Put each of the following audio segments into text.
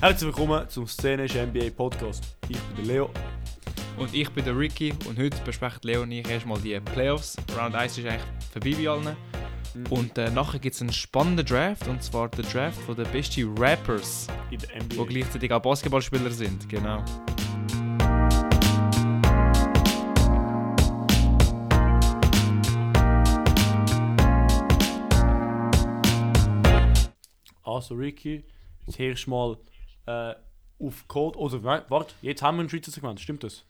Herzlich willkommen zum Szenisch NBA Podcast. Ich bin der Leo. Und ich bin der Ricky und heute besprechen Leo und ich erstmal die Playoffs. Round 1 ist eigentlich vorbei bei allen. Mhm. Und äh, nachher gibt es einen spannenden Draft und zwar der Draft von den besten Rappers, in der die NBA. gleichzeitig auch Basketballspieler sind. Genau. Also Ricky, zuerst mal äh, auf Code. Nein, warte, jetzt haben wir ein Schweizer Segment, stimmt das?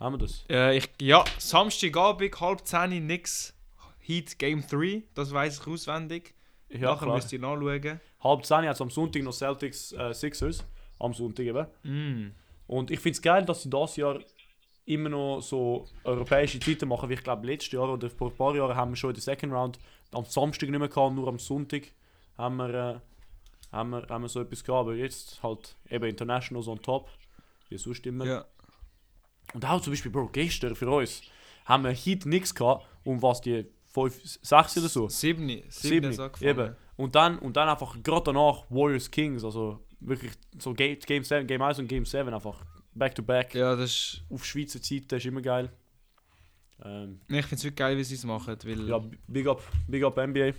Haben wir das? Äh, ich, ja, Samstagabend, halb 10 nix. Heat Game 3, das weiß ich auswendig. Ja, nachher müsst ihr nachschauen. Halb 10 hat am Sonntag noch Celtics äh, Sixers. Am Sonntag eben. Mm. Und ich finde es geil, dass sie das Jahr immer noch so europäische Zeiten machen, wie ich glaube letztes Jahr oder vor ein paar Jahren haben wir schon in der Second Round am Samstag nicht mehr gehabt, nur am Sonntag haben wir, äh, haben wir, haben wir so etwas gehabt, aber jetzt halt eben Internationals on top, wie sonst immer. Ja. Und auch zum Beispiel, Bro, gestern für uns haben wir Heat nichts gehabt, um was die 5, 6 oder so. 7, 7 Sieben, ist angefangen. eben. Und dann, und dann einfach gerade danach Warriors Kings, also wirklich so Game, Game 7, Game 1 und Game 7 einfach back to back Ja, das ist. auf Schweizer Zeit, das ist immer geil. Ähm, Ich finde es wirklich geil, wie sie es machen, weil. ja, big up, big up NBA.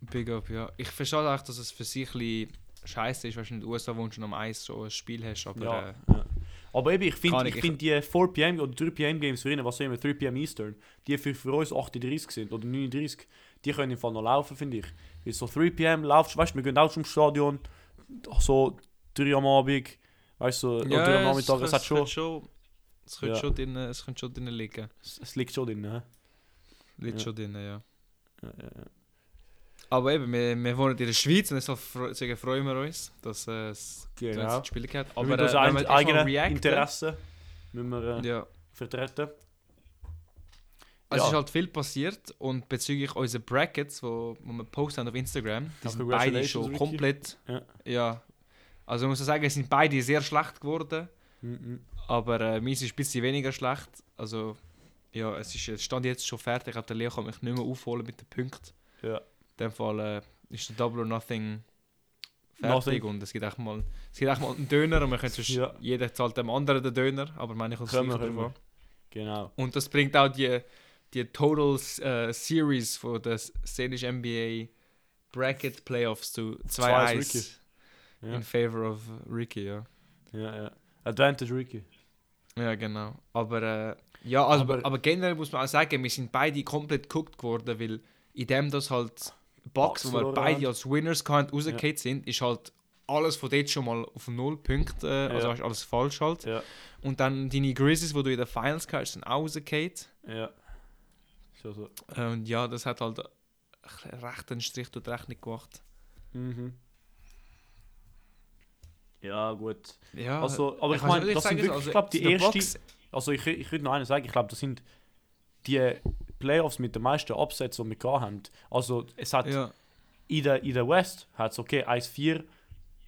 Big up, ja. Ich verstehe auch, dass es für sich ein scheiße ist, wenn du in den USA wohnst und am Eis so ein Spiel hast, aber Ja, äh, ja. Aber eben, ich finde ich ich- find die 4 pm oder 3 pm Games für ihn, was sagen wir, 3 pm Eastern, die für, für uns 38 sind oder 39, die können im Fall noch laufen, finde ich. Weil so 3 pm laufst, weißt du, wir gehen auch zum Stadion, so 3 am Abend, weißt du, so, oder 3 am Nachmittag, es hat schon, es könnte Ja. schon drin, es könnte schon drin liegen. es, es liegt schon drin, hä? Liegt Ja. schon drin, ja. Ja, ja, ja. Aber eben, wir, wir wohnen in der Schweiz und deswegen freuen wir uns, dass äh, es Genau. das Spiel gibt. Aber Aber mit äh, wir eigenen reacten- Interessen müssen wir äh, Ja, vertreten. es Ja. ist halt viel passiert und bezüglich unserer Brackets, wo, wo wir posten auf Instagram, die sind beide schon komplett. Ja. ja. Also ich muss sagen, es sind beide sehr schlecht geworden. Mhm. Aber äh, meins ist ein bisschen weniger schlecht. Also, ja, es ist es stand jetzt schon fertig. Ich glaube, der Leo kann mich nicht mehr aufholen mit den Punkten. Ja. In dem Fall äh, ist der Double or Nothing fertig. Und es gibt echt mal, es gibt echt mal einen Döner. Und man könnte Ja. jeder zahlt dem anderen den Döner. Aber meine kommt können wir. davon. Genau. Und das bringt auch die, die Total äh, Series von der Szenisch NBA Bracket Playoffs zu 2-1 Ricky. 2-1 Ja. in favor of Ricky, ja. Ja, ja. Advantage Ricky. Ja, genau. Aber äh, ja, also, Aber- aber, generell muss man auch sagen, wir sind beide komplett geguckt worden, weil in dem das halt Bucks Bucks, wo wir beide haben. als Winners gehabt rausgefallen sind, ist halt alles von dort schon mal auf null Punkte, äh, also Ja. hast alles falsch halt. Ja. Und dann deine Grizzlies, wo du in der Finals gehabt hast, sind auch rausgefallen. Ja. So, so. Äh, Und ja, das hat halt einen rechten Strich durch die Rechnung gemacht. Mhm. Ja, gut. Ja, Also, aber ich meine, das sind wirklich, also, ich glaube, die erste. Bucks- Also, ich, ich würde noch einen sagen, ich glaube, das sind die Playoffs mit den meisten Absätzen, die wir gehabt haben. Also, es hat ja, in der, in der West hat es okay, 1-4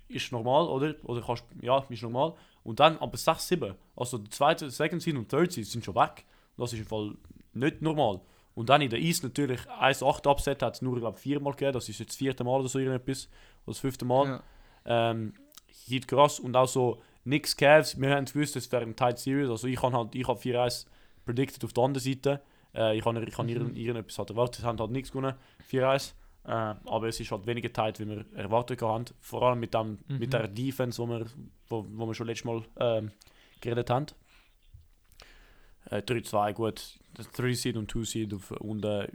ist normal, oder? Oder kannst, ja, ist normal. Und dann aber 6-7. Also der zweite, Second Seed und Third Seed sind schon weg. Das ist im Fall nicht normal. Und dann in der East natürlich 1-8 Upset hat es nur, glaube viermal gegeben. Das ist jetzt das vierte Mal oder so irgendetwas. Oder das fünfte Mal. ja. Ähm, Heat krass. Und auch so Knicks Cavs. Wir haben gewusst, es wäre ein Tight Series. Also ich habe halt ich hab 4-1 predicted auf der anderen Seite. Äh, ich habe ich hab Mhm. irgend- irgendetwas halt erwartet. Sie haben halt nichts gewonnen. 4-1. Äh, aber es ist halt weniger tight, wie wir erwartet haben. Vor allem mit, dem, Mhm. mit der Defense, wo wir, wo, wo wir schon letztes Mal ähm, geredet haben. Äh, 3-2, gut. Das 3-Seed und 2-Seed auf- und äh,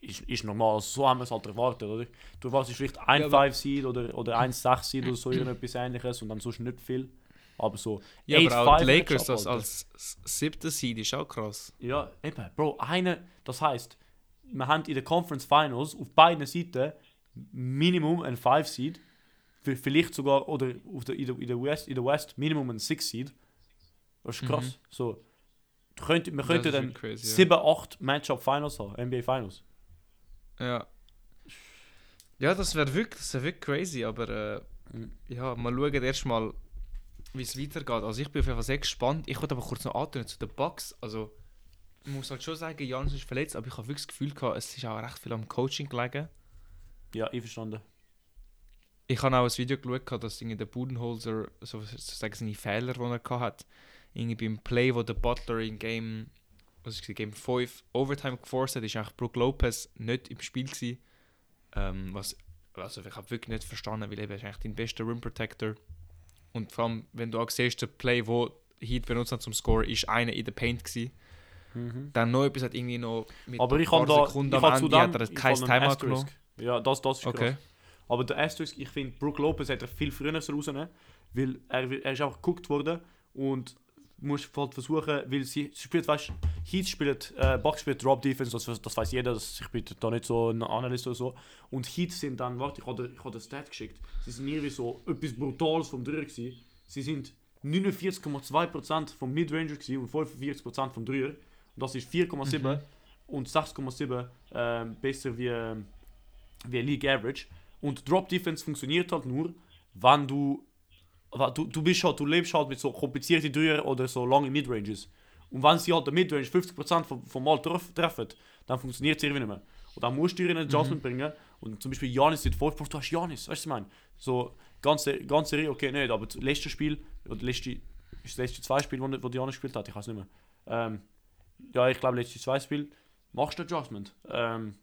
ist, ist normal. Also, so haben wir es halt erwartet, oder? Du warst vielleicht ein Ja, aber- 5-Seed oder, oder ein 6-Seed oder so irgendetwas ähnliches und dann sonst nicht viel. Aber so. ja aber 8-5 auch die Lakers das als siebter Seed ist auch krass. Ja, eben, Bro, eine, das heißt, wir haben in den Conference Finals auf beiden Seiten Minimum ein 5 Seed, vielleicht sogar, oder auf der, in, der, in, der West, in der West Minimum ein 6 Seed. Das ist krass. Mhm. So, könnt, wir könnten dann crazy, ja. 7, 8 Matchup Finals haben, NBA Finals. Ja. Ja, das wäre wirklich, das wär wirklich crazy, aber äh, Mhm. ja, mal schauen erstmal, wie es weitergeht. Also ich bin auf jeden Fall sehr gespannt. Ich wollte aber kurz noch antun zu den Bucks. Also ich muss halt schon sagen, Janis ist verletzt, aber ich habe wirklich das Gefühl gehabt, es ist auch recht viel am Coaching gelegen. Ja, einverstanden. ich habe auch ein Video geschaut, dass der Budenholzer so sozusagen seine Fehler, die er hat, irgendwie beim Play, wo der Butler in Game, was ist Game 5 Overtime geforst hat, ist eigentlich Brook Lopez nicht im Spiel gewesen. Ähm, was, also ich habe wirklich nicht verstanden, weil er ist eigentlich dein bester Rim Protector. Und vor allem, wenn du auch siehst, der Play, wo Heat benutzt hat zum Score, ist einer in der Paint gewesen. Mhm. Dann noch etwas hat irgendwie noch mit Aber ich habe da, Sekunden ich am Ende hat er kein Timeout genommen. Ja, das, das ist Okay. krass. Aber der Asterisk, ich finde, Brook Lopez hätte er viel früher rausnehmen weil er, er ist auch geguckt worden und muss halt versuchen, weil sie, sie spielt, weißt du, Heat spielt, äh, Bucks spielt Drop Defense, das, das weiß jeder, das, ich bin da nicht so ein Analyst oder so. Und Heat sind dann, warte, ich habe ich habe das Stat geschickt, sie sind irgendwie so etwas Brutales vom Dreier gewesen. Sie sind 49,2% vom Midranger gewesen und 45% vom Dreier. Und das ist 4,7 Mhm. und 6,7 ähm, besser wie, ähm, wie League Average. Und Drop Defense funktioniert halt nur, wenn du, du, du bist halt, du lebst halt mit so komplizierten Dreier oder so lange Midranges. Und wenn sie halt der Midrange 50% vom, vom Mal treff, treffen, dann funktioniert es irgendwie nicht mehr. Und dann musst du dir einen Adjustment bringen. Und zum Beispiel Janis mit 5 du hast Janis, weißt du, was ich meine? So, ganze, ganze Serie, okay, nicht, aber das letzte Spiel, oder letzte, das letzte zwei Spiel, wo, wo Janis gespielt hat, ich weiß nicht mehr. Ähm, ja, ich glaube, letzte zwei Spiel machst du Adjustment. Ähm,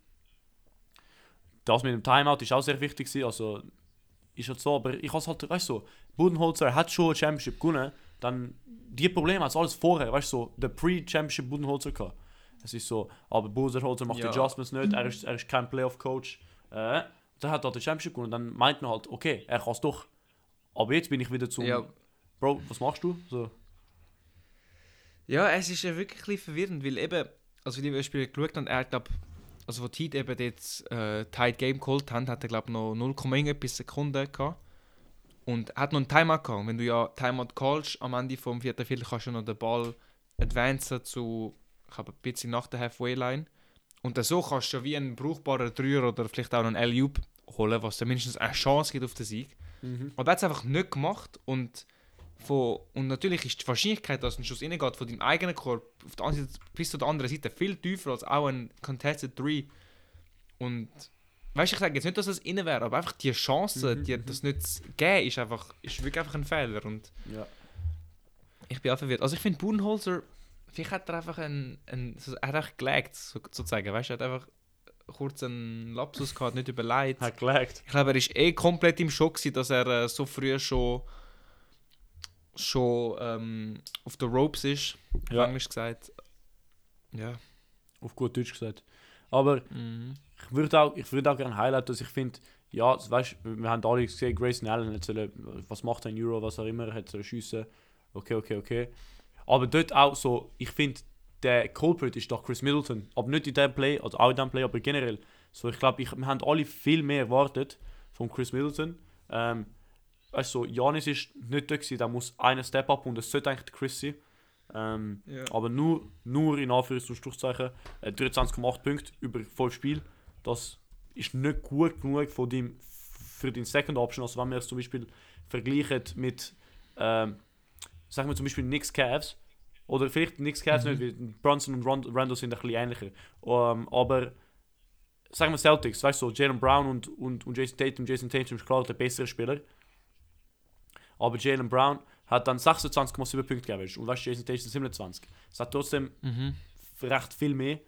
das mit dem Timeout ist auch sehr wichtig also ist halt so, aber ich habe halt, weißt du, so, Budenholzer hat schon eine Championship gewonnen, dann die Probleme hat alles vorher, weißt du, so, der Pre-Championship Budenholzer gehabt. Es ist so, aber Budenholzer macht Ja. Adjustments nicht, er ist, er ist kein Playoff-Coach. Äh, dann hat er die Championship gewonnen, dann meint man halt, okay, er kann es doch. Aber jetzt bin ich wieder zum, Ja, Bro, was machst du? So, Ja, es ist ja wirklich verwirrend, weil eben, also wie die Spiele geschaut haben, er glaub, also wo die Heat eben jetzt äh, Tight Game geholt haben, hat er glaube noch 0, irgendetwas Sekunden gehabt. Und er hat noch einen Timeout gehabt. Wenn du ja Timeout callst, am Ende vom vierten Viertel kannst du noch den Ball advancen zu, ich glaube, ein bisschen nach der Halfway-Line. Und so kannst du ja wie einen brauchbaren Dreier oder vielleicht auch einen Alley-Oop holen, was dir mindestens eine Chance gibt auf den Sieg. mhm. Aber er hat es einfach nicht gemacht und, von, und natürlich ist die Wahrscheinlichkeit, dass ein Schuss reingeht von deinem eigenen Korb auf der Seite, bis zu der anderen Seite viel tiefer als auch ein Contested 3. Und weißt du, ich sage jetzt nicht, dass es rein wäre, aber einfach die Chance, Mhm, die, mhm. das nicht zu geben, ist, einfach, ist wirklich einfach ein Fehler. Und ja. ich bin auch verwirrt. Also ich finde Budenholzer, vielleicht hat er einfach einen, einen so- er hat einfach gelegt, so, sozusagen, weißt du, er hat einfach kurz einen Lapsus gehabt, nicht überlegt. Hat gelegt. Ich glaube, er ist eh komplett im Schock, gewesen, dass er äh, so früh schon, schon ähm, auf den Ropes ist, auf Ja. Englisch gesagt. Ja. Auf gut Deutsch gesagt. Aber Mhm. ich würde auch, ich würde auch gerne highlighten, dass ich finde, ja, weißt, wir haben alle gesehen, Grayson Allen hat sollen, was macht er in Euro, was auch immer, er hat sollen schiessen. Okay, okay, okay. Aber dort auch so, ich finde, der Culprit ist doch Chris Middleton. Aber nicht in dem Play, also auch in dem Play, aber generell. So, ich glaube, wir haben alle viel mehr erwartet von Chris Middleton. Ähm, also, Janis ist nicht da gewesen, da muss einer Step up und es sollte eigentlich der Chris sein. Ähm, Ja. aber nur, nur in Anführungs- und Schlusszeichen äh, 23,8 Punkte über 5 Spiele. Das ist nicht gut genug für, dein, für den Second Option. Also wenn wir es zum Beispiel vergleichen mit, ähm, sagen wir zum Beispiel Knicks Cavs, oder vielleicht Knicks Cavs Mhm. nicht, weil Brunson und Rond- Randall sind ein bisschen ähnlicher. Ähm, aber sagen wir Celtics, weißt du, so Jalen Brown und, und, und Jason Tatum. Jason Tatum ist klar der bessere Spieler. Aber Jalen Brown hat dann 26,7 Punkte geaveraged. Und weißt Jason Tatum 27. Das hat trotzdem Mhm. recht viel mehr.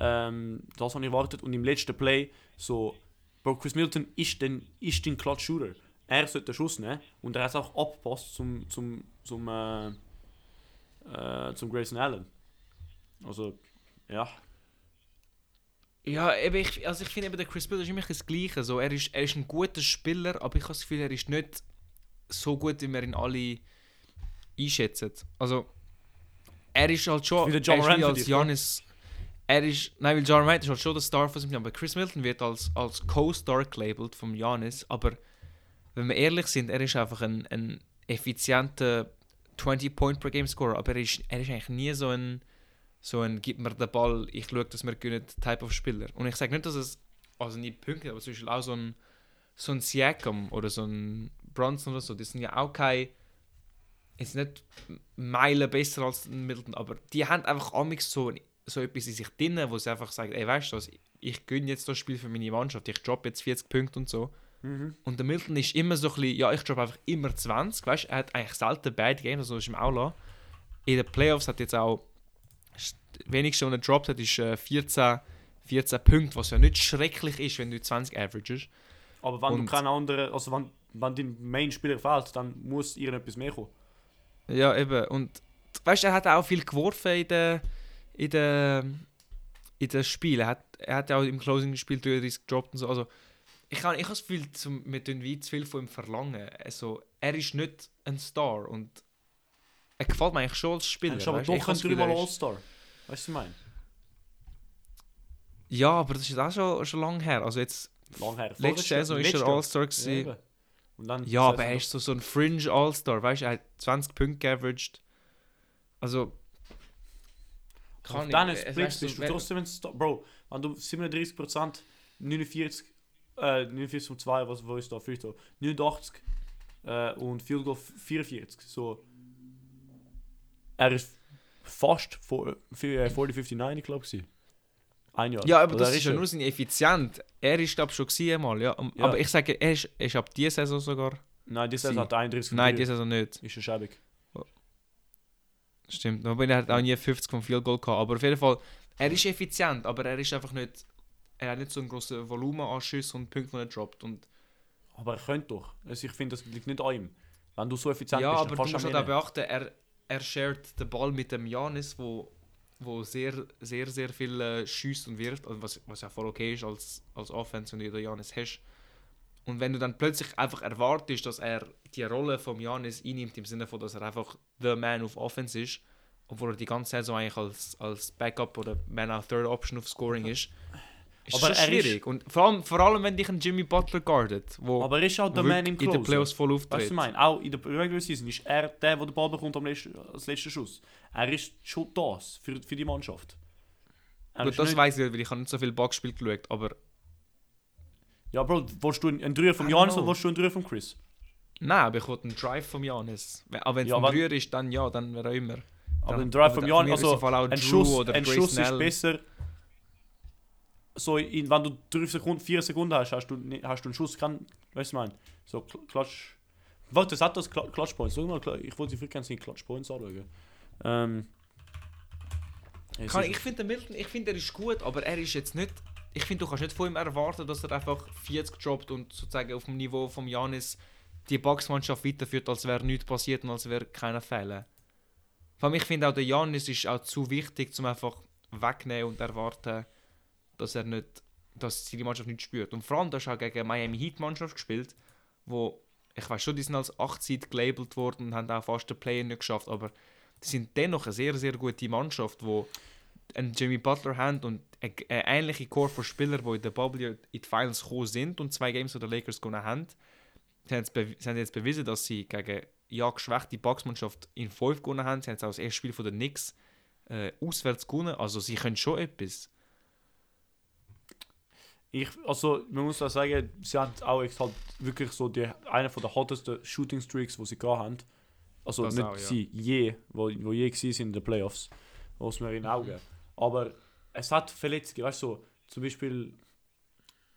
Ähm, das habe ich erwartet. Und im letzten Play, so, Bro, Chris Middleton ist den, ist den Clutch Shooter. Er sollte den Schuss nehmen und er hat es auch abgepasst zum, zum, zum, äh, äh, zum Grayson Allen. Also, ja. Ja, eben, ich, also ich finde eben, der Chris Middleton ist immer das Gleiche. So, er, ist, er ist ein guter Spieler, aber ich habe das Gefühl, er ist nicht so gut, wie wir ihn alle einschätzen. Also, er ist halt schon Wie der Ja er ist als dich? Janis. Er ist, nein, weil Ja Morant ist halt schon der Star von seinem Team, aber Chris Middleton wird als, als Co-Star gelabelt vom Janis, aber wenn wir ehrlich sind, er ist einfach ein, ein effizienter 20-Point-per-Game-Scorer, aber er ist, er ist eigentlich nie so ein so ein «Gib mir den Ball, ich schaue, dass wir gewinnen» Type of Spieler. Und ich sage nicht, dass es also nicht Punkte, aber zum Beispiel auch so ein so ein Siakam oder so ein Bronson oder so, die sind ja auch kein jetzt nicht Meilen besser als Middleton, aber die haben einfach amix so, so etwas in sich drin, wo sie einfach sagen, ey, weißt du was, ich gönne jetzt das Spiel für meine Mannschaft, ich droppe jetzt 40 Punkte und so. Mhm. Und der Milton ist immer so ein bisschen, ja, ich droppe einfach immer 20, weißt du, er hat eigentlich selten beide Games, also ist ihm auch lassen. In den Playoffs hat jetzt auch, das wenigste, was er gedroppt hat, ist äh, 14, 14 Punkte, was ja nicht schrecklich ist, wenn du 20 averagest. Aber wenn Und- du keinen anderen, also wenn, wenn dein Main-Spieler fehlt, dann muss irgendetwas mehr kommen. Ja, eben. Und weißt du, er hat auch viel geworfen in den in den in den Spielen. Er hat, er hat ja auch im Closing-Spiel 33 gedroppt und so. Also, ich habe ich hab das Gefühl, zum, wir tun wie zu viel von ihm verlangen. Also, er ist nicht ein Star und er gefällt mir eigentlich schon als Spieler. Er ist aber weißt doch ein dreimal All-Star. Weißt du, was ich meine? Ja, aber das ist auch schon, schon lange her. Also jetzt, Lang her. letzte Saison ist er All-Star Ja, Ja, aber er ist so, so ein Fringe All-Star, weißt du, er hat 20 Punkte geaveraged. Also. Auf ich- diesen es Splits weißt bist du trotzdem ein Star. Bro, wenn du 37%, 49, äh, 49 und 2, was wo ist da? Free Throw, 89 äh, und Field Goal 44. So. Er ist fast vor, für, äh, 40-59, glaube ich. Ein Jahr. Ja, aber Oder das er ist ja nur seine Effizient. Er ist, glaube ich, schon gewesen einmal, ja. Ja. Aber ich sage, er ist, ist ab dieser Saison sogar. Nein, die Saison hat 31 und Nein, diese Saison nicht. Ist ein schäbig. Stimmt. Aber er hat auch nie 50 vom Field Goal gehabt. Aber auf jeden Fall, er ist effizient, aber er ist einfach nicht. Er hat nicht so ein grosses Volumen an Schüssen und Punkten, die er droppt. Und Aber er könnte doch. Also ich finde, das liegt nicht an ihm. Wenn du so effizient ja, bist, aber dann du kannst musst du halt auch beachten, er, er shared den Ball mit dem Janis, wo, wo sehr, sehr, sehr viel äh, schießt und wirft, also was, was ja voll okay ist als, als Offense, wenn du Janis hast. Und wenn du dann plötzlich einfach erwartest, dass er die Rolle vom Janis einnimmt, im Sinne von, dass er einfach the man of Offense ist, obwohl er die ganze Saison eigentlich als, als Backup oder Man of Third Option of Scoring ist, ist Aber schon er ist- schwierig. Und vor allem, vor allem, wenn dich ein Jimmy Butler guardet, wo Aber er ist auch der wo Man im in den. Playoffs voll Weißt du, auftritt. meine? Auch in der Regular Season ist er der, der den Ball bekommt am letzten, als letzten Schuss. Er ist schon das für, für die Mannschaft. Er Gut, das nicht- weiß ich nicht, weil ich habe nicht so viel Backspiel geschaut, aber Ja, Bro, willst du einen Dreier don't Janis oder willst du einen Dreier vom Chris? nein, aber ich wollte einen Drive vom Janis. Aber wenn es Ja, ein Dreier ist, dann ja, dann wäre auch immer. Aber Dann- ein Drive für Janis, also ein Schuss, ein Schuss ist besser. So, in, wenn du 3 Sekunden, 4 Sekunden hast, hast du, hast du einen Schuss, kann, weißt du, meine? So, Kl- Klatsch. Warte, das hat das Kla- Clutch Points. Schau mal, ich wollte sie gerne Clutch Points anschauen. Ähm. Kann, ich finde Milton, ich finde er ist gut, aber er ist jetzt nicht. Ich finde, du kannst nicht von ihm erwarten, dass er einfach 40 droppt und sozusagen auf dem Niveau vom Janis die Boxmannschaft weiterführt, als wäre nichts passiert und als wäre keiner Fehler. Vor allem, ich finde auch der Janis ist auch zu wichtig, zum einfach wegnehmen und erwarten, dass er nicht, dass seine Mannschaft nicht spürt. Und vor allem, hast auch gegen Miami Heat Mannschaft gespielt, wo ich weiß schon, die sind als 8 Seed gelabelt worden und haben auch fast den Play nicht geschafft, aber die sind dennoch eine sehr, sehr gute Mannschaft, wo einen Jimmy Butler haben und eine, eine ähnliche Core von Spielern, die in der Bubble in die Finals gekommen sind und zwei Games, die Lakers gewonnen haben. Sie haben, jetzt sie haben jetzt bewiesen, dass sie gegen ja geschwächte Bucks-Mannschaft in 5 gewonnen haben. Sie haben jetzt auch das erste Spiel von den Knicks äh, auswärts gewonnen. Also sie können schon etwas. Ich, also, man muss auch sagen, sie hat auch halt wirklich so die, eine von der hottesten Shooting Streaks, die sie gehabt haben. Also Das nicht auch, ja. sie, je, wo, wo je sind in den Playoffs. Muss man in Augen. Aber es hat Verletzungen, weißt du, so, zum Beispiel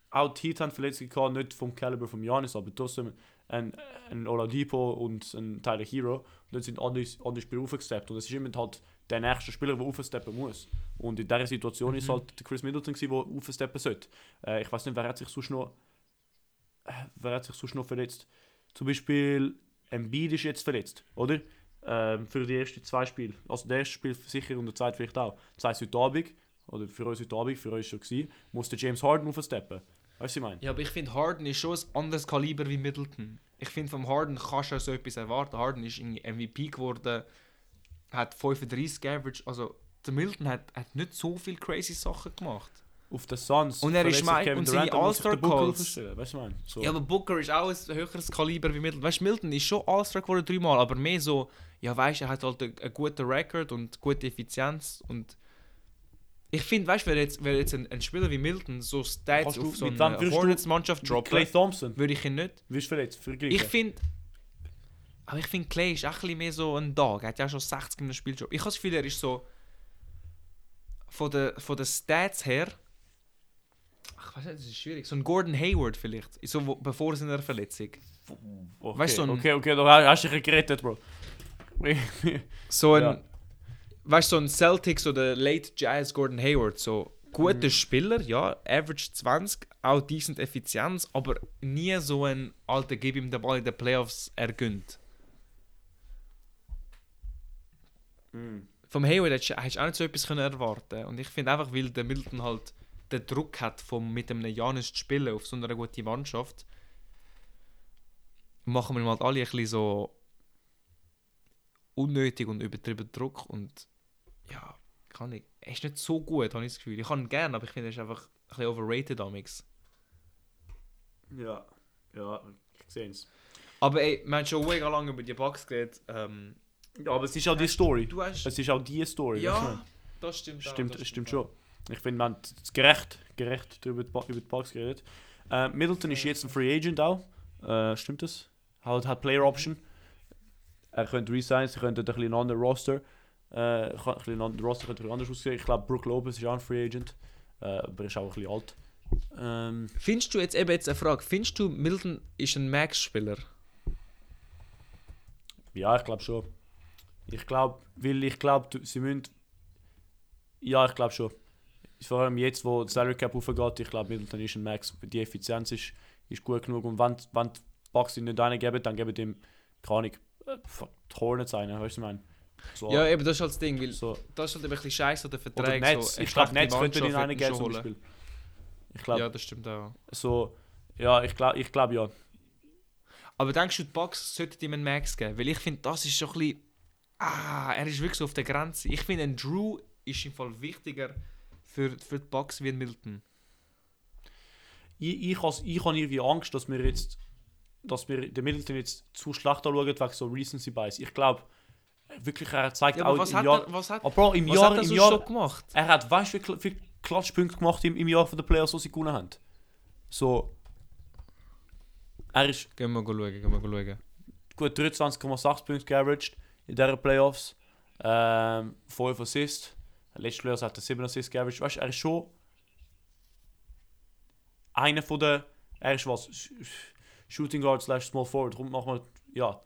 auch die Heat haben Verletzungen gehabt, nicht vom Caliber von Janis, aber trotzdem ein, ein Oladipo und ein Tyler Hero. Und dann sind andere, andere Spieler aufgesteppt. Und es ist immer halt der nächste Spieler, der aufsteppen muss. Und in dieser Situation ist Mhm. halt der Chris Middleton, gewesen, der aufsteppen sollte. Äh, ich weiß nicht, wer hat sich sonst noch, äh, wer hat sich sonst noch verletzt. Zum Beispiel Embiid ist jetzt verletzt, oder? Ähm, für die ersten zwei Spiele. Also der erste Spiel sicher und der zweite vielleicht auch. Das heisst, heute Abend, oder für uns heute Abend, für uns schon gewesen, muss der James Harden aufsteppen. Weißt du, was ich meine? Ja, aber ich finde, Harden ist schon ein anderes Kaliber wie Middleton. Ich finde, vom Harden kannst du so etwas erwarten. Harden ist irgendwie MVP geworden, hat 35 Average. Also, der Middleton hat, hat nicht so viele crazy Sachen gemacht. Auf den Suns. Und er ist verletzt mein- und seine der All-Star-Calls. Weißt du? So. Ja, aber Booker ist auch ein höheres Kaliber wie Middleton. Weißt du, Middleton ist schon All-Star geworden dreimal, aber mehr so, ja, weißt du, er hat halt einen, einen guten Rekord und gute Effizienz. Und ich finde, weißt du, wenn jetzt, wenn jetzt ein, ein Spieler wie Middleton so Stats du- auf so eine du- Hornets-Mannschaft droppen, würde ich ihn nicht. Wirst verletzt, vergleichen. Ich finde. Aber ich finde, Clay ist auch ein bisschen mehr so ein Dog. Er hat ja schon 60 in einem Spieljob. Ich habe das Gefühl, er ist so. Von den, von den Stats her. Ich weiß nicht, das ist schwierig. So ein Gordon Hayward vielleicht, so, wo, bevor seiner Verletzung. Okay, Weißt du, so ein- okay, okay, da hast du dich gerettet, Bro. So ein, Ja. weißt du, so ein Celtics oder Late Jazz Gordon Hayward, so guter Mhm. Spieler, ja, Average 20, auch decent Effizienz, aber nie so ein alter, gib ihm den Ball in den Playoffs, er gönnt. Mhm. Vom Hayward hättest du auch nicht so etwas können erwarten Und ich finde einfach, weil der Milton halt den Druck hat, vom, mit einem Janis zu spielen auf so einer guten Mannschaft, machen wir ihm halt alle ein bisschen so unnötig und übertrieben Druck und ja, kann ich. Er ist nicht so gut, habe ich das Gefühl. Ich kann ihn gerne, aber ich finde, er ist einfach ein bisschen overrated amix. Ja, ja, ich sehe es. Aber ey, wir haben schon mega lange über die Bugs geredet. Ähm, Ja, aber es ist auch die Story. du hast... Es ist auch die Story. Ja, das stimmt auch, Stimmt, das stimmt schon. Ich finde, man hat gerecht, gerecht darüber die über die Bugs geredet. Äh, Middleton ist jetzt ein Free Agent auch. Äh, stimmt das? Halt hat Player Option. Er könnte resignen, sie könnten ein bisschen einen anderen Roster. Äh, ein bisschen anderen Roster könnte anders aussehen. Ich glaube, Brook Lopez ist auch ein Free Agent. Äh, aber er ist auch ein bisschen alt. Ähm, Findest du jetzt eben jetzt eine Frage, findest du Milton ist ein Max-Spieler? ja, ich glaube schon. Ich glaube, weil ich glaube, sie müssen. Ja, ich glaube schon. Vor allem jetzt, wo der Salary Cap aufgeht, ich glaube, Middleton ist ein Max. Die Effizienz ist, ist gut genug. Und wenn, wenn die Bucks ihn nicht reingeben, dann geben ihm, keine Ahnung, äh, die Hornets ein, weißt du, was ich meine? So, Ja, eben, das ist halt das Ding, weil so. das ist halt ein bisschen scheiße, der Vertrag Netz. so ich glaube, Netz könnte ihn reingeben wird zum. Beispiel. Ich glaube, Ja, das stimmt auch. so. Ja, ich glaube, ich glaub, ja. Aber denkst du, die Bucks sollten ihm einen Max geben? Weil ich finde, das ist schon ein bisschen... Ah, er ist wirklich so auf der Grenze. Ich finde, ein Drew ist im Fall wichtiger für, für die Bucks wie ein Milton. ich, ich, has, ich habe irgendwie Angst, dass wir jetzt, dass wir den Middleton jetzt zu schlecht anschauen wegen so Recency Bias. Ich glaube, wirklich, er zeigt Ja, auch was im hat, Jahr. er, was hat, Aber Bro, im was Jahr, hat er im so Jahr, schon gemacht? er hat, weißt du, wie viele Klatschpunkte gemacht im, im Jahr von den Playoffs, die sie gewonnen haben. So, er ist Gehen wir schauen, gehen wir schauen. gut 23,6 Punkte geaveraged in diesen Playoffs. Ähm, 5 Assists. Letztes Playoffs hat er 7 Assists geaveraged. Weißt du, er ist schon einer von den. Er ist was? Sh- Sh- Shooting Guard slash Small Forward. Machen wir. Ja.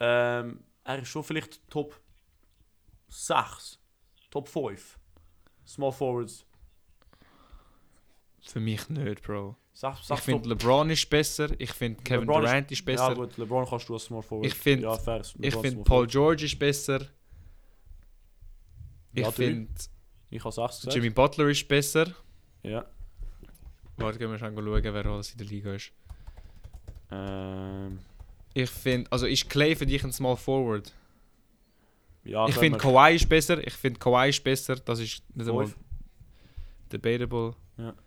Ähm, er ist schon vielleicht Top 6. Top 5. Small Forwards. Für mich nicht, Bro. 6, Ich 6 finde, LeBron ist besser. Ich finde, Kevin LeBron ist- Durant ist, Ja besser. gut, LeBron kannst du als Small Forward. Ich find- ja, ich finde, Small Paul. George ist besser. Ich Ja, finde, Ich habe 6 gesagt. Jimmy Butler ist besser. Ja. Warte, gehen wir schon schauen, wer alles in der Liga ist. Ähm, Ich finde, also ist Clay für dich ein Small Forward? ja, ich finde Kawhi ist besser. Ich finde Kawhi ist besser. Das ist nicht einmal debatable. Fertig.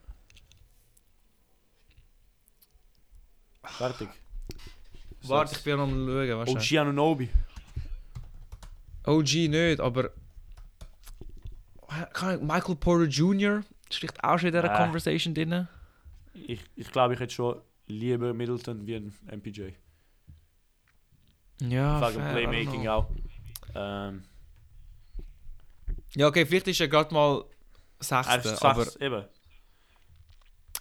Warte, ich bin noch am schauen. Was OG Anunobi. OG nicht, aber Ahnung, Michael Porter Jr. ist vielleicht auch schon in dieser. Conversation drin. Ich, ich glaube, ich hätte schon lieber Middleton wie ein MPJ. Ja, Wegen fair, I don't Playmaking know. auch. Ähm, Ja, okay, vielleicht ist er gerade mal er Sechster, aber, sechs, eben.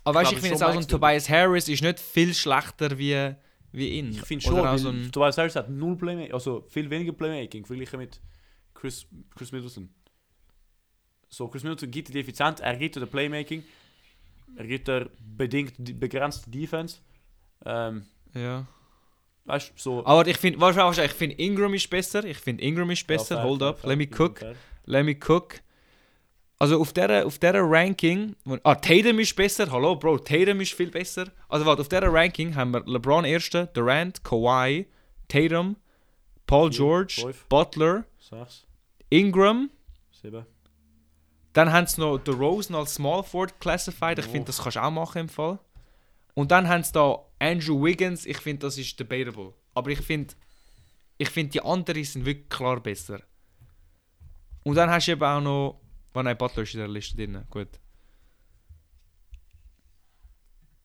Aber weißt du, ich finde jetzt auch so ein Tobias Harris ist nicht viel schlechter wie, wie ihn. Ich finde schon, auch so ein, Tobias Harris hat null Playmaking, also viel weniger Playmaking verglichen mit Chris, Chris Middleton. So, Chris Middleton gibt die Effizienz, er gibt der Playmaking, er gibt der bedingt die begrenzte Defense. Ähm, ja. weißt du, so. Aber ich finde, weißt du, weißt ich finde Ingram ist besser. Ich finde Ingram ist besser. Ja, fair, Hold fair, up, fair, let me fair, cook. fair. Let me cook. Also auf dieser auf dieser Ranking, ah, Tatum ist besser, hallo Bro, Tatum ist viel besser. Also warte, auf dieser Ranking haben wir LeBron erster, Durant, Kawhi, Tatum, Paul George, fünf. Butler, Sechs, Ingram. sieben. Dann haben sie noch DeRozan als Small Forward classified. Ich Oh. finde, das kannst du auch machen im Fall. Und dann haben sie da Andrew Wiggins. Ich finde, das ist debatable. Aber ich finde, ich finde, die anderen sind wirklich klar besser. Und dann hast du eben auch noch. Oh nein, Butler ist in der Liste drin. Gut.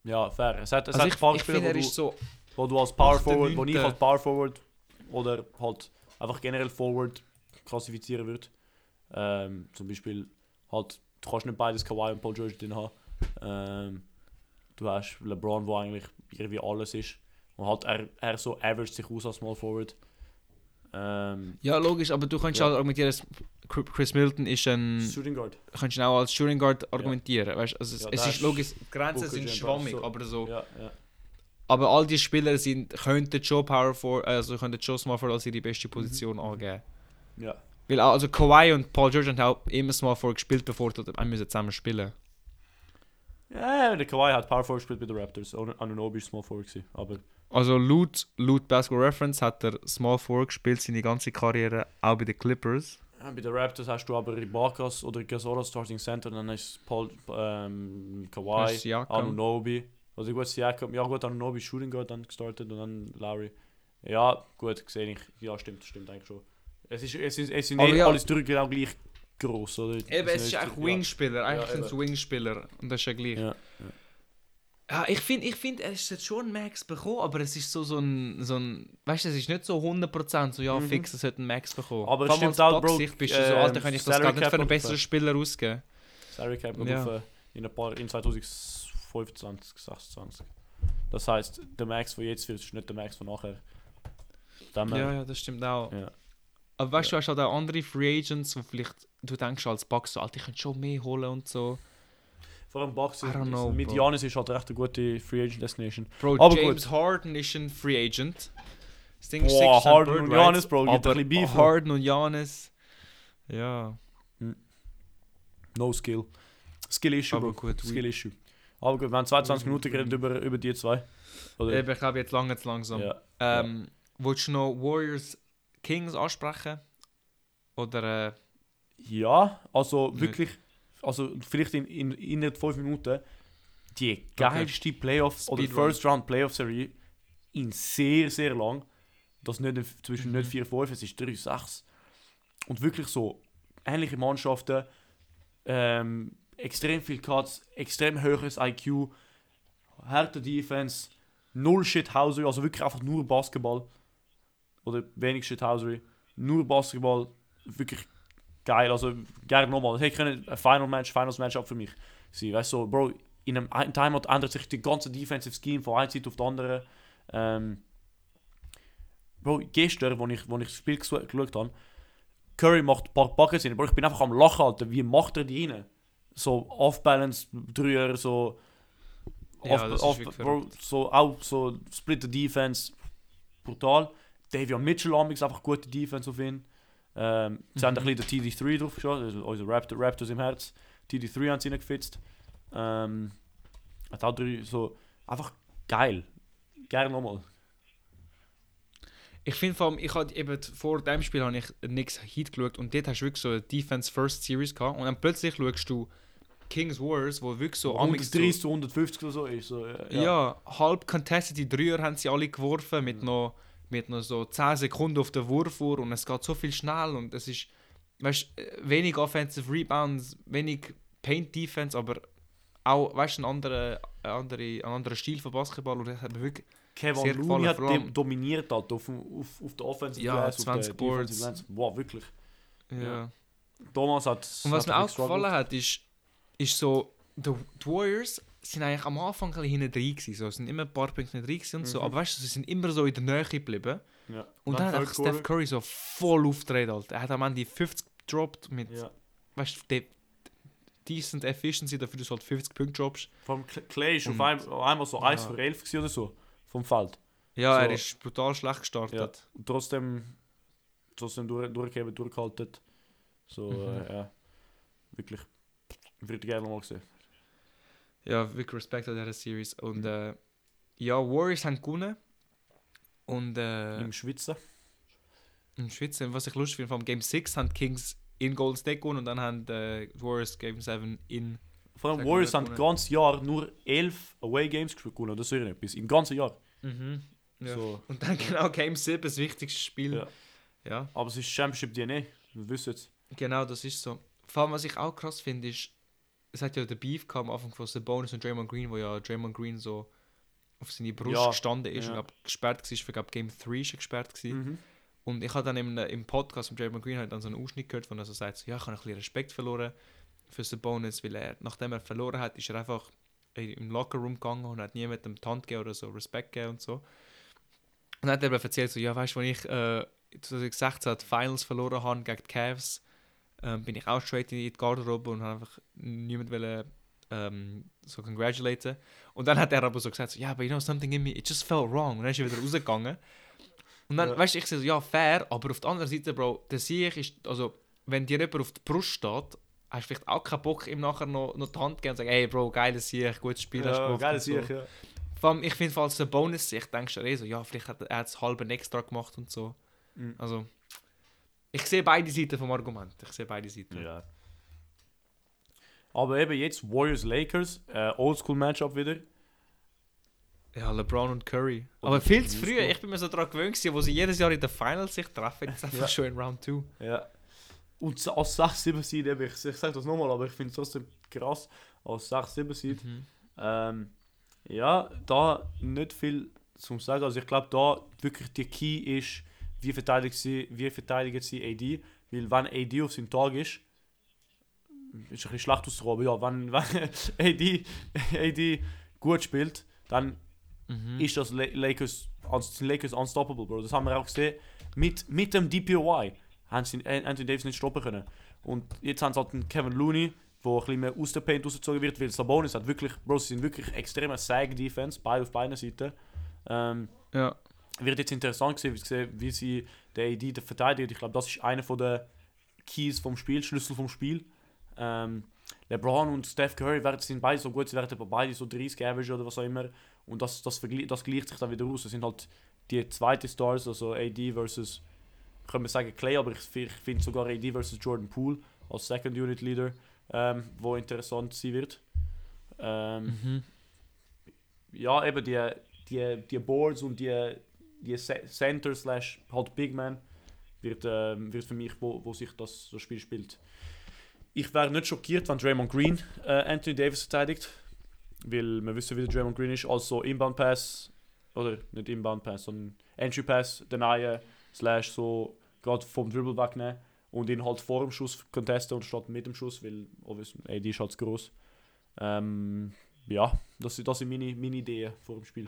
Ja, fair. Es hat, es Also hat ich, ein paar ich Spieler, finde, er wo, ist so. du, wo du als Power Forward, wo ich als Power Forward oder halt einfach generell Forward klassifizieren würde. Ähm, zum Beispiel halt, du kannst nicht beides Kawhi und Paul George drin haben. Ähm, Du hast LeBron, wo eigentlich irgendwie alles ist. Und halt er, er so average sich aus als Small Forward. Ähm, Ja, logisch, aber du kannst Ja. halt argumentieren, dass Chris Milton ist ein. Shooting Guard. kannst du auch als Shooting Guard argumentieren. Weißt, also es, Ja, es ist logisch, die Grenzen Booker sind Jam, schwammig, so. aber so. Ja, ja. Aber all die Spieler sind, könnten schon Power for, also könnten schon Small Forward als ihre beste Mhm. Position angeben. ja. Weil auch- also Kawhi und Paul George haben auch immer Small Forward gespielt, bevor sie müssen zusammen spielen. Ja, der Kawhi hat Power Forward gespielt bei den Raptors. An- Anunoby ist Small Forward gewesen. Aber Also laut, laut Basketball Reference hat er Small Forward gespielt seine ganze Karriere, auch bei den Clippers. ja, bei den Raptors hast du aber Ibakas oder Gasol als Starting Center. Dann ist Paul, ähm, Kawhi. Anunobi. Also gut, Siakam. Ja gut, Anunobi Shooting Guard dann gestartet und dann Lowry. Ja, gut, gesehen ich. Ja, stimmt, stimmt eigentlich schon. Es, ist, es, ist, es sind Aber eh ja. alles drei genau gleich groß, oder? Eben, es ist nicht- eigentlich Wingspieler, eigentlich Ja, sind es. Wingspieler und das ist ja gleich. Ja. Ja, ich finde, ich find, er ist jetzt schon ein Max bekommen, aber es ist so, so ein, so ein weißt du, es ist nicht so 100% so, ja, Mhm. fix, es sollte ein Max bekommen. Aber es stimmt auch, Bro, Bucks-Sicht bist du so, ähm, Alter, kann ich das gar nicht für einen besseren Spieler ausgeben. Salary Cap Ja. auf, äh, in, ein paar, in 2025, 26. Das heißt, der Max von jetzt wird ist nicht der Max von nachher. Dann, Ja, ja, das stimmt auch. Ja. Aber weißt du, du hast halt auch andere Free Agents, wo vielleicht, du denkst als Bucks so, Alter, ich könnte schon mehr holen und so. Vor allem Bucks know, mit. Janis ist halt recht eine gute Free Agent Destination. Bro, Aber James gut. Harden ist ein Free Agent. Das Ding ist Boah, 6% Harden Bird und Giannis, Bro, gibt aber ein bisschen Beef, Harden und Janis, ja. No Skill. Skill Issue, Aber Bro. gut, Skill Issue. Aber gut, wir haben 22 We- Minuten geredet über, über die zwei. Oder? Eben, ich glaube jetzt lange zu langsam. Ja. Ähm, Willst du noch Warriors Kings ansprechen? Oder äh, ja, also Nicht. Also vielleicht in, in, in 5 Minuten die geilste Playoff oder Speedrun. First Round Playoff Serie in sehr, sehr lang. Das nicht zwischen Mhm. nicht 4-5, es ist 3-6. Und wirklich so ähnliche Mannschaften, ähm, extrem viel Cuts, extrem höheres IQ, harte Defense, null Shithousery, also wirklich einfach nur Basketball. Oder wenig Shithousery, nur Basketball, wirklich geil. Also gerne nochmal. Das hätte können ein Final Match, Finals Matchup für mich sein. Weißt du, so, Bro, in einem ein Timeout ändert sich die ganze Defensive Scheme von einer Seite auf die andere. Ähm, Bro, gestern, als ich, wo ich das Spiel geschaut habe, Curry macht ein paar Buckets rein. Bro, ich bin einfach am Lachen, Alter. Wie macht er die rein? So off-balance, Dreier, so. Ja, off, Bro, so auch so Split the Defense. Brutal. Davion Mitchell amix einfach gute Defense auf ihn. Ähm, sie haben ein Mhm. bisschen den TD3 drauf geschaut, also unsere Raptor, Raptors im Herz. TD3 haben sie reingefitzt. Ähm, hat auch drei, so einfach geil. Gerne nochmal. ich finde vor allem, ich hatte eben vor dem Spiel habe ich nix Heat geschaut und dort hast du wirklich so eine Defense First Series gehabt und dann plötzlich schaust du Kings Warriors, wo wirklich so amix 130 zu 150 oder so ist. So, ja. Ja, halb contested Dreier haben sie alle geworfen mit noch, mit noch so 10 Sekunden auf der Wurfuhr und es geht so viel schnell und es ist, weißt wenig Offensive Rebounds, wenig Paint Defense, aber auch, weißt ein anderer, ein anderer, ein anderer Stil von Basketball und das hat mir wirklich, Sehr Kevin gefallen, Looney hat allem- dem dominiert halt auf, auf, auf der Offensive Ja, Glass, 20 auf der Boards. Wow, wirklich. ja. Ja. Thomas hat Und was hat mir auch gefallen hat, ist, ist so, die Warriors sind eigentlich am Anfang ein bisschen hinten drin so, es sind immer ein paar Punkte hinten drin und so, Mhm. aber weißt du, sie sind immer so in der Nähe geblieben. Ja. Und dann hat Third einfach Steph. Curry so voll aufgedreht, Alter. Er hat am Ende 50 gedroppt mit, Ja. weißt du, de decent Efficiency, dafür dass du halt 50 Punkte droppst. Vom Cl- Clay ist auf Und- ein, einmal so 1 Ja. für 11 gewesen oder so. Vom Feld. Ja, So. er ist brutal schlecht gestartet. Und trotzdem, trotzdem durch, durchgeben, durchgehalten. So, Mhm. äh, ja. Wirklich. Würde ich gerne mal sehen. Ja, wirklich Respekt an dieser Series. Und äh, ja, Warriors haben gewonnen. Und äh, Im Schwitzen. in Schweiz, was ich lustig finde, vom Game 6 haben die Kings in Golden State gewonnen und dann haben äh, die Warriors Game 7 in. Vor allem Warriors haben das ganze Jahr nur 11 Away Games gewonnen. Das ist irgendetwas. Im ganzen Jahr. Mhm. Ja. So. Und dann genau Game 7, das wichtigste Spiel. Ja. ja. Aber es ist Championship DNA. Wir wissen es. Genau, das ist so. Vor allem, was ich auch krass finde, ist, es hat ja der Beef gehabt am Anfang von Sabonis und Draymond Green, wo ja Draymond Green so auf seine Brust Ja, gestanden ist ja. und glaub, gesperrt war, für glaub, Game 3 ist er gesperrt gewesen. Mhm. Und ich habe dann im, im Podcast mit Draymond Green halt dann so einen Ausschnitt gehört, wo er so sagt, so, ja, ich habe ein bisschen Respekt verloren für Sabonis, weil er, nachdem er verloren hat, ist er einfach in, im Lockerroom gegangen und hat nie mit dem Hand gegeben oder so Respekt gegeben und so. Und dann hat er eben erzählt, so, ja, weißt du, als ich äh, 2016 die Finals verloren habe gegen die Cavs, ähm, bin ich auch straight in die Garderobe und habe einfach niemand wollen, ähm, so congratulaten. Und dann hat er aber so gesagt, so, ja, but you know something in me, it just felt wrong. Und dann ist er wieder rausgegangen. Und dann, Ja. weißt du, ich so, ja, fair, aber auf der anderen Seite, Bro, der Sieg ist, also, wenn dir jemand auf die Brust steht, hast du vielleicht auch keinen Bock, ihm nachher noch, noch die Hand zu geben und sagen, hey, Bro, geiles Sieg, gutes Spiel, hast du Ja, gemacht geil, und so. Ja. Vor allem, ich finde, falls eine Bonus-Sicht, denkst du eh so, ja, vielleicht hat er das halbe extra gemacht und so. Mhm. Also, ich sehe beide Seiten vom Argument. Ich sehe beide Seiten. Ja. Aber eben jetzt Warriors-Lakers, äh, Oldschool-Matchup wieder. Ja, LeBron und Curry. Oder Aber viel zu früh. Ich bin mir so daran gewöhnt, gewesen, wo sie jedes Jahr in den Finals sich treffen. Jetzt einfach Ja. schon in Round 2. Ja. Und als 6-7 Seed, eben, ich, ich sage das nochmal, aber ich finde es trotzdem krass, als 6-7 Seed. Mhm. Ähm, ja, da nicht viel zum sagen. Also ich glaube, da wirklich die Key ist, wie verteidigt sie, wie verteidigen sie AD. Weil wenn AD auf seinem Tag ist, ist ein bisschen schlecht auszuräumen, ja, wenn, wenn AD, AD gut spielt, dann Mhm. ist das La- Lakers, also sind Lakers unstoppable, Bro. Das haben wir auch gesehen. Mit, mit dem DPOY haben sie An- Anthony Davis nicht stoppen können. Und jetzt haben sie halt einen Kevin Looney, der ein bisschen mehr aus der Paint rausgezogen wird, weil Sabonis hat wirklich, Bro, sie sind wirklich extremer Sag-Defense, beide auf beiden Seiten. Ähm, Ja. Wird jetzt interessant sehen, wie sie der AD der verteidigt. Ich glaube, das ist einer von der Keys vom Spiel, Schlüssel vom Spiel. Ähm, LeBron und Steph Curry werden, sind beide so gut, sie werden aber beide so 30 Average oder was auch immer. Und das, das, das gleicht sich dann wieder aus. Das sind halt die zweite Stars, also AD versus, können wir sagen Clay, aber ich, ich finde sogar AD versus Jordan Poole als Second Unit Leader, ähm, wo interessant sein wird. Ähm, Mhm. ja, eben die, die, die Boards und die, die Center slash halt Big Man wird, ähm, wird für mich, wo, wo sich das, das Spiel spielt. Ich wäre nicht schockiert, wenn Draymond Green äh, Anthony Davis verteidigt, weil wir wissen, wie der Draymond Green ist. Also Inbound Pass, oder nicht Inbound Pass, sondern Entry Pass denyen, slash so gerade vom Dribble wegnehmen und ihn halt vor dem Schuss contesten und statt mit dem Schuss, weil obviously, ey, die ist halt zu groß. Ähm, ja, das, das sind meine, meine Ideen vor dem Spiel.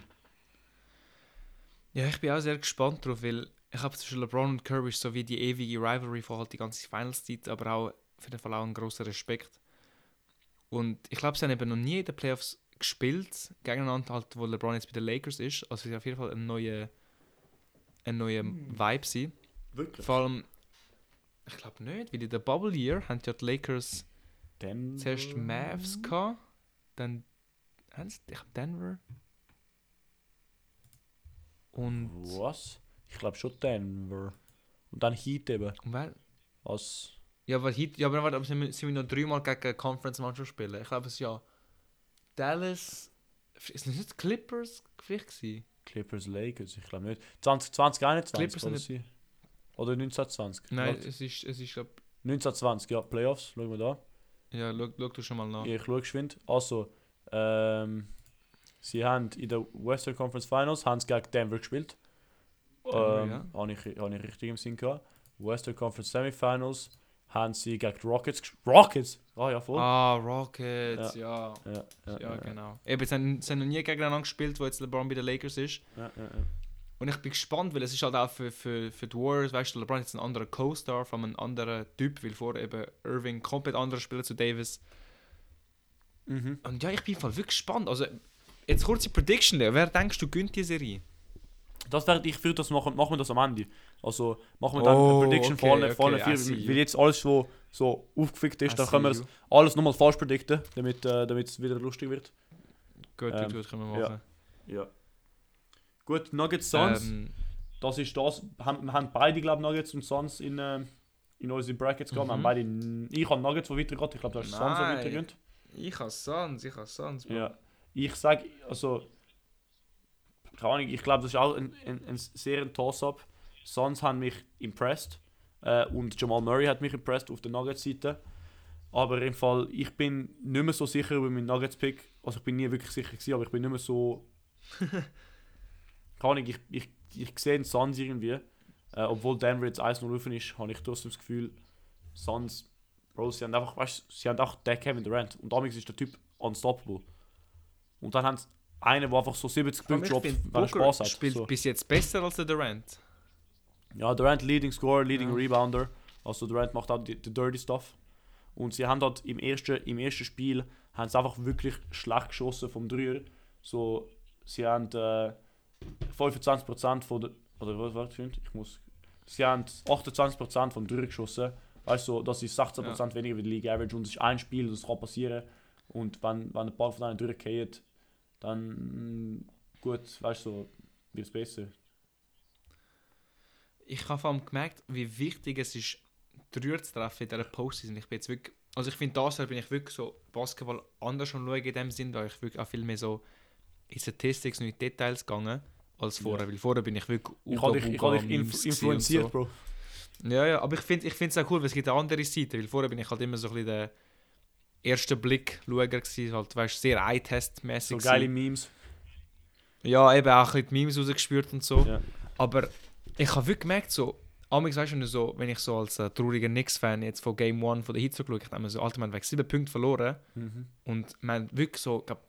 Ja, ich bin auch sehr gespannt drauf, weil ich habe zwischen LeBron und Curry ist so wie die ewige Rivalry von halt die ganze Finals-Zeit, aber auch für den Fall auch ein großer Respekt. Und ich glaube, sie haben eben noch nie in den Playoffs gespielt, gegeneinander halt, wo LeBron jetzt bei den Lakers ist. Also es wird auf jeden Fall ein neuer, ein neuer Vibe sein. Wirklich? Vor allem, ich glaube nicht, weil in der Bubble Year haben ja die Lakers Denver. zuerst Mavs gehabt, dann haben sie, ich glaub, Denver. Und, Was? Ich glaube schon Denver. Und dann Heat eben. und wer, Als Ja, aber, heute, ja, aber warte, aber sind wir, sind wir noch dreimal gegen eine Conference-Mannschaft spielen? Ich glaube, es ist ja Dallas. Ist das nicht Clippers vielleicht gewesen? Clippers Lakers, ich glaube nicht. 20, 2021 Clippers oder sind sie? Oder 1920? Nein, Warte. es ist, es ist glaub, 1920, ja, Playoffs, schauen wir da. ja, schau, schau du schon mal nach. Ich schaue geschwind. Also, ähm, sie haben in der Western Conference Finals haben sie gegen Denver gespielt. Denver, Ähm, ja. Habe ich, hab ich richtig im Sinn gehabt. Western Conference Semifinals haben sie gegen Rockets gespielt. Rockets? Ah ja, voll. Ah, Rockets, ja. Ja, ja, Ja, ja, genau. Eben, sie haben, sie haben noch nie gegeneinander gespielt, wo jetzt LeBron bei den Lakers ist. Und ich bin gespannt, weil es ist halt auch für, für, für die Warriors, weißt du, LeBron ist jetzt ein anderer Co-Star von einem anderen Typ, weil vorher eben Irving komplett anderer Spieler zu Davis. Mhm. Und ja, ich bin voll wirklich gespannt. Also, jetzt kurze Prediction, wer denkst du gönnt die Serie? Das werde ich würde das machen, machen wir das am Ende. Also machen wir dann Oh, eine Prediction okay, vor allen, vor allen okay, vier, weil jetzt alles so, so aufgefickt ist, I dann können wir alles nochmal falsch predikten, damit äh, damit es wieder lustig wird. Gut, Ähm, gut, gut, können wir ja. machen. Ja. Gut, Nuggets Suns, Ähm, das ist das. Haben, wir haben beide, glaube ich, Nuggets und Suns in, äh, in unsere Brackets gehabt. Wir haben Mhm. beide, ich habe Nuggets, die weitergeht. Ich glaube, du hast Suns, die weitergeht. ich habe Suns, ich habe Suns. Bro. Ja. Ich sage, also, keine Ahnung, ich glaube, das ist auch ein, ein, ein sehr ein Toss-up. Suns haben mich impressed äh, und Jamal Murray hat mich impressed auf der Nuggets-Seite. Aber im Fall, ich bin nicht mehr so sicher über meinen Nuggets-Pick. Also ich bin nie wirklich sicher gewesen, aber ich bin nicht mehr so... keine Ahnung, ich, ich, ich sehe den Suns irgendwie. Äh, obwohl Denver jetzt 1-0 offen ist, habe ich trotzdem das Gefühl, Suns, Bro, sie haben einfach, weißt, sie haben auch den Kevin Durant. Und damals ist der Typ unstoppable. Und dann haben sie einen, der einfach so 70 Vor allem, Punkte droppt, weil er Spaß hat. spielt So. bis jetzt besser als der Durant. Ja, Durant Leading Scorer, Leading Ja. Rebounder. Also Durant macht auch die, die Dirty Stuff. Und sie haben dort im ersten, im ersten Spiel haben sie einfach wirklich schlecht geschossen vom Dreier. So, sie haben äh, 25% von der. Oder was war das? Ich muss. Sie haben 28% vom Dreier geschossen. Weißt du, so, das ist 16% weniger wie die League Average und es ist ein Spiel, das kann passieren. Und wenn, wenn ein Ball von einem Dreier geht, dann mm, gut, weißt du, so, wird es besser. Ich habe vor allem gemerkt, wie wichtig es ist, Dreier zu treffen in dieser Postseason. Ich bin jetzt wirklich, also ich finde, das Jahr bin ich wirklich so Basketball anders schon schauen in dem Sinn, weil ich wirklich auch viel mehr so in Statistics und in Details gegangen als vorher. Weil vorher bin ich wirklich Ich habe dich, ich hab dich inf influenziert, so. Bro. Ja, ja, aber ich finde ich es auch cool, weil es gibt eine andere Seite, weil vorher bin ich halt immer so ein bisschen der erste Blick-Schauer gewesen, halt, weißt sehr So eye-test-mäßig. geile Memes. Ja, eben auch ein bisschen die Memes rausgespürt und so. Ja. Aber ich habe wirklich gemerkt, so, amigs, weißt du, so, wenn ich so als äh, trauriger Knicks-Fan jetzt von Game 1 von der so geschaut habe, so, Alter, haben wegen 7 Punkte verloren Mhm. und wir haben wirklich so, glaub,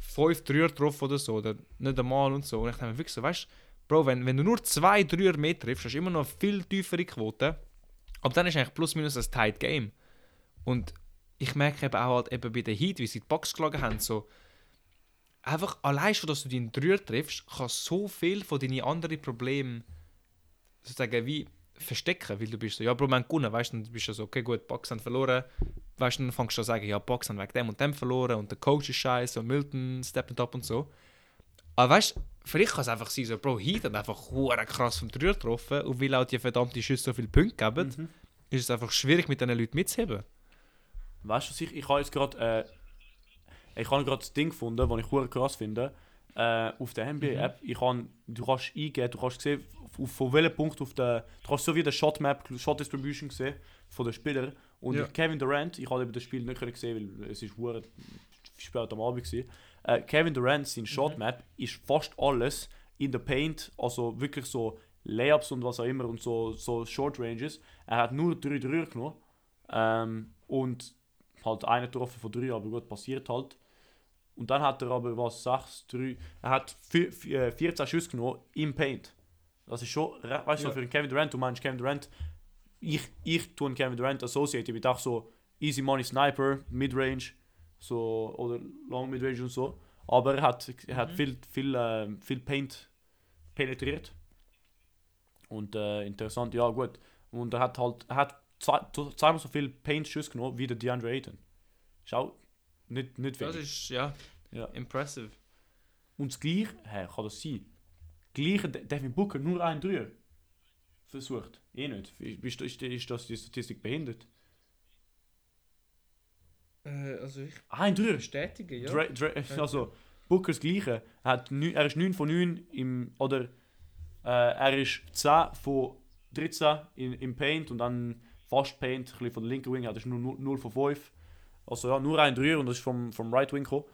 5 Dreier getroffen oder so, oder nicht einmal und so. Und ich habe mir wirklich so, weißt du, Bro, wenn, wenn du nur 2 Dreier mehr triffst, hast du immer noch viel tiefere Quote. Aber dann ist eigentlich plus minus ein tight Game. Und ich merke eben auch halt eben bei den Heat, wie sie die Box geschlagen haben, so, einfach allein schon, dass du deinen Dreier triffst, kann so viel von deinen anderen Problemen sozusagen wie verstecken, weil du bist so, ja Bro, wir haben gewonnen, weißt du, dann bist du so, okay gut, Bucks haben verloren, weißt du, dann fängst du an zu sagen, ja, Bucks haben wegen dem und dem verloren und der Coach ist scheiße und Milton stepped up und so. Aber weißt du, vielleicht kann es einfach sein, so, Bro, Heat hat einfach hure krass vom Dreier getroffen und weil auch die verdammte Schüsse so viele Punkte geben, Mhm. ist es einfach schwierig mit diesen Leuten mitzuheben. Weißt du, was ich, ich habe jetzt gerade äh, ich habe gerade das Ding gefunden, das ich hure krass finde. Äh, auf der NBA-App, ich kann, du kannst eingeben, du kannst sehen, auf, von welchem Punkt auf der, du kannst so wie der Shot Map, Shot Distribution sehen von den Spielern. Und Ja. Kevin Durant, ich habe eben das Spiel nicht können sehen, weil es ist hure spät am Abend gewesen. Äh, Kevin Durant, sein Shot Map ist fast alles in the Paint, also wirklich so Layups und was auch immer und so, so Short Ranges. Er hat nur drei Dreier genommen ähm, und halt einen getroffen von drei, aber gut, passiert halt. Und dann hat er aber was, 6, 3, er hat vier, vier, äh, 14 Schüsse genommen im Paint. Das ist schon, weißt du, Ja. für Kevin Durant, du meinst Kevin Durant, ich, ich tue einen Kevin Durant associate, ich bin auch so Easy Money Sniper, Midrange, so, oder Long Midrange und so. Aber er hat, er hat Mhm. viel, viel, äh, viel Paint penetriert. Und äh, interessant, ja gut. Und er hat halt, er hat zweimal so viel Paint-Schüsse genommen wie der DeAndre Ayton. Schau, nicht, nicht Das wenig. ist, ja, Ja. impressive. Und das gleiche, hä, kann das sein? Gleiche De- Devin Booker, nur ein Dreier versucht. Eh nicht. Ist, ist, ist das die Statistik behindert? Äh, also ich Ein Dreier. bestätige, Dre, Dre, also, Bookers gleiche. Er, hat er ist 9 von 9 im. Oder äh, er ist 10 von 13 in, im Paint und dann fast Paint, ein bisschen von der linken Wing, hat er nur 0, 0 von 5. Also ja, nur ein Dreier und das ist vom, vom Right Wing gekommen.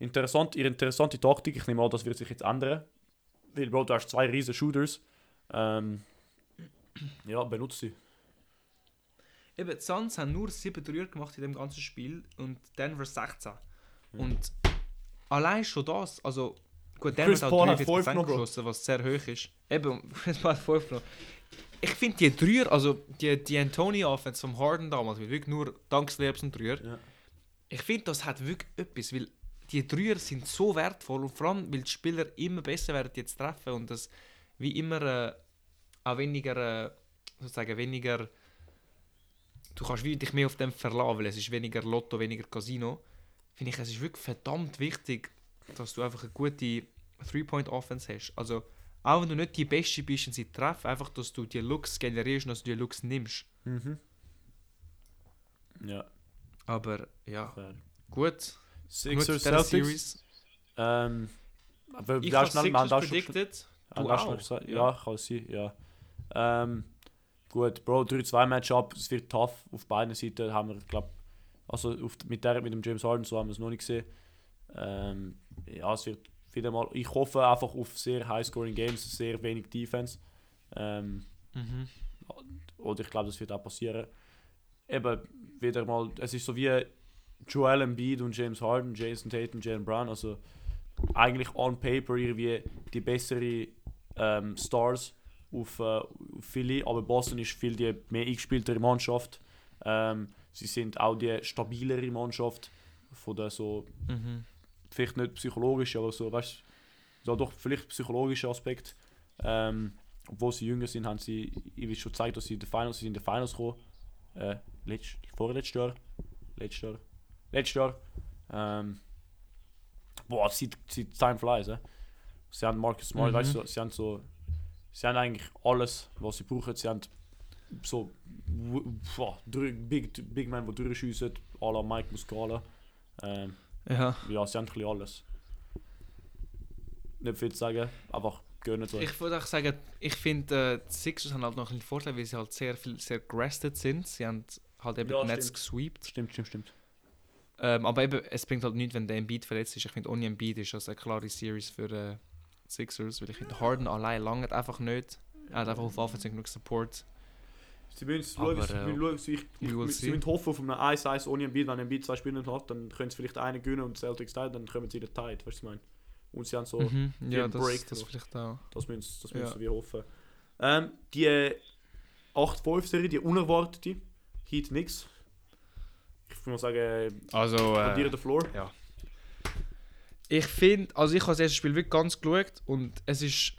Interessant, ihre interessante Taktik, ich nehme an, das wird sich jetzt ändern. Weil, Bro, du hast zwei riesen Shooters. Ähm, ja, benutzt sie. Eben, die Suns haben nur 7 Dreier gemacht in dem ganzen Spiel und Denver 16. Mhm. Und allein schon das, also gut, Chris Denver Paul hat hat 43% fünf noch, Bro. geschossen, was sehr hoch ist. Eben, Chris Paul hat 5 noch. Ich finde die Dreier, also die, die Antonio-Offense vom Harden damals, mit wirklich nur Dankslayups und Dreier, Ja. ich finde, das hat wirklich etwas, weil die Dreier sind so wertvoll und vor allem, weil die Spieler immer besser werden jetzt treffen und das wie immer äh, auch weniger, äh, sozusagen weniger, du kannst dich mehr auf dem verlassen, weil es ist weniger Lotto, weniger Casino. Finde ich, es ist wirklich verdammt wichtig, dass du einfach eine gute Three-Point-Offense hast. Also, auch wenn du nicht die Beste bist und sie treffen, einfach, dass du die Looks generierst und dass du die Looks nimmst. Mhm. Ja, Aber ja, fair. gut. Sixers, Celtics. Ähm, aber Ich wir habe Sixers predicted. Du auch? gesagt. Ja. Ja, kann sein, ja. Ähm, gut, Bro, 3-2-Matchup, es wird tough. Auf beiden Seiten haben wir, glaube also auf, mit, der, mit dem James Harden so haben wir es noch nicht gesehen. Ähm, ja, es wird wieder mal, ich hoffe einfach auf sehr high-scoring Games, sehr wenig Defense. Ähm, Mhm. oder ich glaube, das wird auch passieren. Eben, wieder mal, es ist so wie Joel Embiid und James Harden, Jason Tatum, Jalen Brown, also eigentlich on paper irgendwie die bessere ähm, Stars auf, äh, auf Philly, aber Boston ist viel die mehr eingespieltere Mannschaft. Ähm, sie sind auch die stabilere Mannschaft von der so Mhm. Vielleicht nicht psychologisch, aber so, weißt du, so doch vielleicht psychologischer Aspekt. Ähm, obwohl sie jünger sind, haben sie ich schon gezeigt, dass sie in den Finals, sie sind in den Finals gekommen. Äh, letzt, vorletztes Jahr. Letztes Jahr. Letztes Jahr. Ähm, boah, sie, sie Time flies, eh? Sie haben Marcus Smart, Mhm. weißt du, sie haben so, sie haben eigentlich alles, was sie brauchen. Sie haben so boah, Big, Big Man, die durchschiessen, à la Mike Muscala. Ähm, Ja. ja, sie haben ein bisschen alles. Nicht viel zu sagen, einfach gönnen so. Ich würde auch sagen, ich finde, äh, die Sixers haben halt noch einen Vorteil, weil sie halt sehr viel sehr gerestet sind. Sie haben halt eben Ja, die Netz gesweept. Stimmt, stimmt, stimmt. Ähm, aber eben, es bringt halt nichts, wenn der Embiid verletzt ist. Ich finde, ohne Embiid ist das eine klare Series für äh, die Sixers, weil ich finde, Harden allein lange einfach nicht. Er hat einfach auf Offense genug Support. Sie müssen es Aber, schauen, sie äh, müssen schauen, sie, ich, sie müssen hoffen auf einen 1-1 ohne Embiid. Wenn Embiid zwei Spiele nicht hat, dann können sie vielleicht einen gewinnen und Celtics teilen, dann kommen sie in den Tide, weißt du, was ich meine? Und sie haben so, mhm. Ja, das, Break das noch. vielleicht auch. das müssen, das Ja. müssen wir hoffen. Ähm, die äh, 8-5-Serie, die unerwartete, Heat nix. Ich würde mal sagen, Also, äh, dir äh, den Floor. ich finde, also ich habe das erste Spiel wirklich ganz geschaut und es ist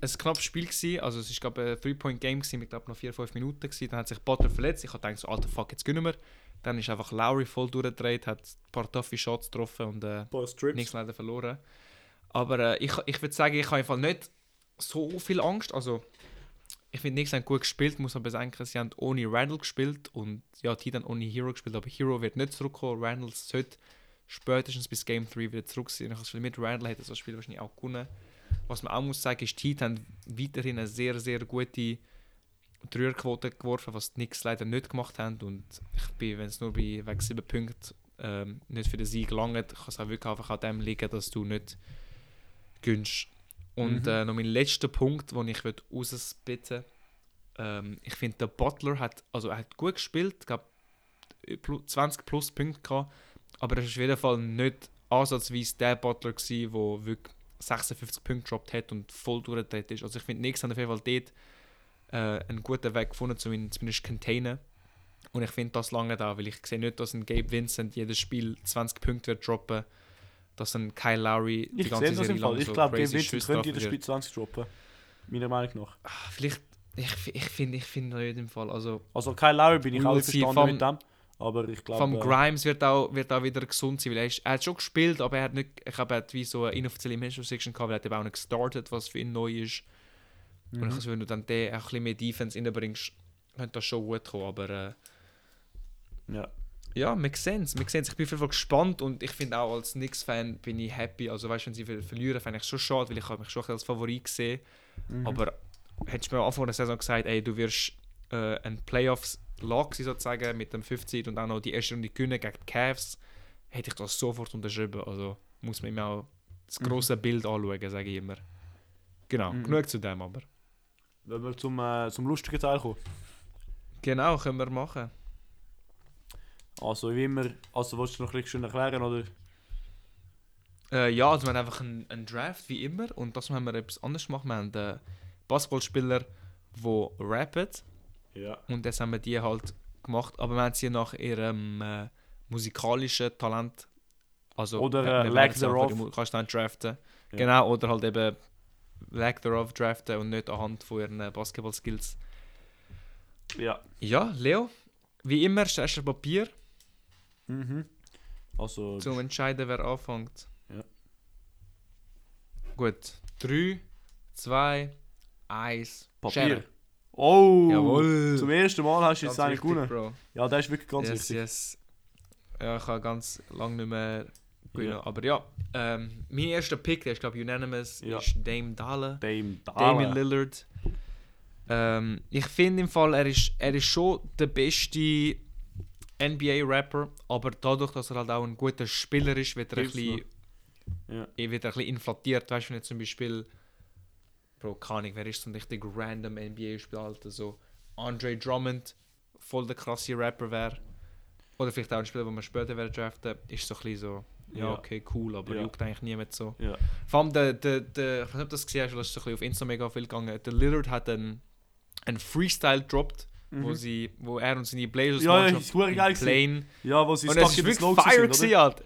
ein knappes Spiel gewesen. Also es glaube ein Three-Point-Game gewesen, mit glaube noch 4-5 Minuten gewesen. Dann hat sich Butler verletzt. Ich habe gedacht so, alter Fuck, jetzt gönnen wir. Dann ist einfach Lowry voll durchgedreht, hat ein paar toffe Shots getroffen und äh, nichts leider verloren. Aber äh, ich, ich würde sagen, ich habe einfach nicht so viel Angst. Also, ich finde, nichts haben gut gespielt, muss aber sagen, sie haben ohne Randall gespielt und ja, die dann ohne Hero gespielt, aber Hero wird nicht zurückkommen. Randall sollte spätestens bis Game 3 wieder zurück sein. Ich habe das Gefühl, mit Randall hätte das Spiel wahrscheinlich auch gewonnen. Was man auch muss sagen, ist, die Heat haben weiterhin eine sehr, sehr gute Dreierquote geworfen, was die Knicks leider nicht gemacht haben. Und ich bin, wenn es nur bei wegen 7 Punkten ähm, nicht für den Sieg langt, kann es auch wirklich einfach an dem liegen, dass du nicht gönnst. Und Mhm. äh, noch mein letzter Punkt, den ich rausbitten ähm, Ich finde, der Butler hat, also er hat gut gespielt, ich glaube 20 plus Punkte gehabt, aber er ist auf jeden Fall nicht ansatzweise der Butler gewesen, der wirklich 56 Punkte gedroppt hat und voll durchgedreht ist. Also ich finde, nichts haben auf jeden Fall dort äh, einen guten Weg gefunden, um ihn zumindest zu containen. Und ich finde das lange da, weil ich sehe nicht, dass ein Gabe Vincent jedes Spiel 20 Punkte wird droppen, dass ein Kyle Lowry Ich sehe das im Fall. Ich so glaube, Gabe Vincent Schüsse könnte jedes. Spiel 20 droppen. Meiner Meinung nach. Ah, Vielleicht, ich, ich finde ich find nicht im Fall, also Also Kyle Lowry bin ich auch verstanden mit dem. Aber ich glaube. vom äh, Grimes wird auch, wird auch wieder gesund sein, weil er, ist, er hat schon gespielt, aber er hat nicht, ich glaube, er hat wie so eine inoffizielle Section gehabt, weil er hat eben auch nicht gestartet, was für ihn neu ist. Und ich mhm. also, wenn du dann den ein bisschen mehr Defense reinbringst, könnte das schon gut kommen, aber äh, Ja. ja, sense, makes sense. Ich bin auf jeden Fall gespannt und ich finde auch als Knicks-Fan bin ich happy, also weißt du, wenn sie ver- verlieren, fände ich schon schade, weil ich habe mich schon als Favorit gesehen, Mhm. aber hättest du mir am Anfang der Saison gesagt, ey, du wirst äh, ein Playoffs-Lag sein sozusagen mit dem 50 und auch noch die erste Runde gewinnen gegen die Cavs, hätte ich das sofort unterschrieben. Also muss man immer auch das Mhm. große Bild anschauen, sage ich immer. Genau, Mhm. genug zu dem aber. Wenn wir zum, äh, zum lustigen Teil kommen. Genau, können wir machen. Also wie immer, also willst du noch ein bisschen schön erklären oder? Äh, ja, also wir haben einfach einen, einen Draft, wie immer. Und das haben wir etwas anderes gemacht. Wir haben einen Basketballspieler, der rappt. Ja. Und das haben wir die halt gemacht. Aber wir haben sie nach ihrem äh, musikalischen Talent. Also, Oder, äh, lack thereof. Mu- Kannst du dann draften. Ja. Genau, oder halt eben Lack thereof draften und nicht anhand von ihren äh, Basketball-Skills. Ja. Ja, Leo, wie immer, stellst du Papier, Mhm. Also. um zu entscheiden, wer anfängt. Ja. Gut. 3, 2, 1. Papier. Oh! Jawohl. Zum ersten Mal hast du jetzt einen gewonnen. Bro. Ja, der ist wirklich ganz yes, wichtig. yes. Ja, ich habe ganz lange nicht mehr gewinnen. Ja. Aber ja, ähm, mein erster Pick, der ist glaube ich unanimous, Ja. ist Dame Dalla. Dame Damian Damian Lillard. Ähm, ich finde im Fall, er ist, er ist schon der beste NBA-Rapper, aber dadurch, dass er halt auch ein guter Spieler ist, wird er ein bisschen, Ja. eh, wird er ein bisschen inflatiert. Weißt du, wenn jetzt zum Beispiel, Bro, keine Ahnung, wer ist so ein richtig random NBA-Spieler, Alter, so Andre Drummond, voll der krasse Rapper wäre. oder vielleicht auch ein Spieler, den wir später werden draften, ist so ein bisschen so, ja, Ja. okay, cool, aber Ja. juckt eigentlich niemand so. Ja. Vor allem, der, der, der, ich weiß nicht, ob du das gesehen hast, das ist so ein bisschen auf Insta mega viel gegangen. Der Lillard hat einen, einen Freestyle gedroppt, wo, Mhm. sie, wo er und seine Blazers Ja, ja, Mannschaft verdammt geil. Plane. Ja, wo sie Und es ist wirklich fire gewesen, Alter.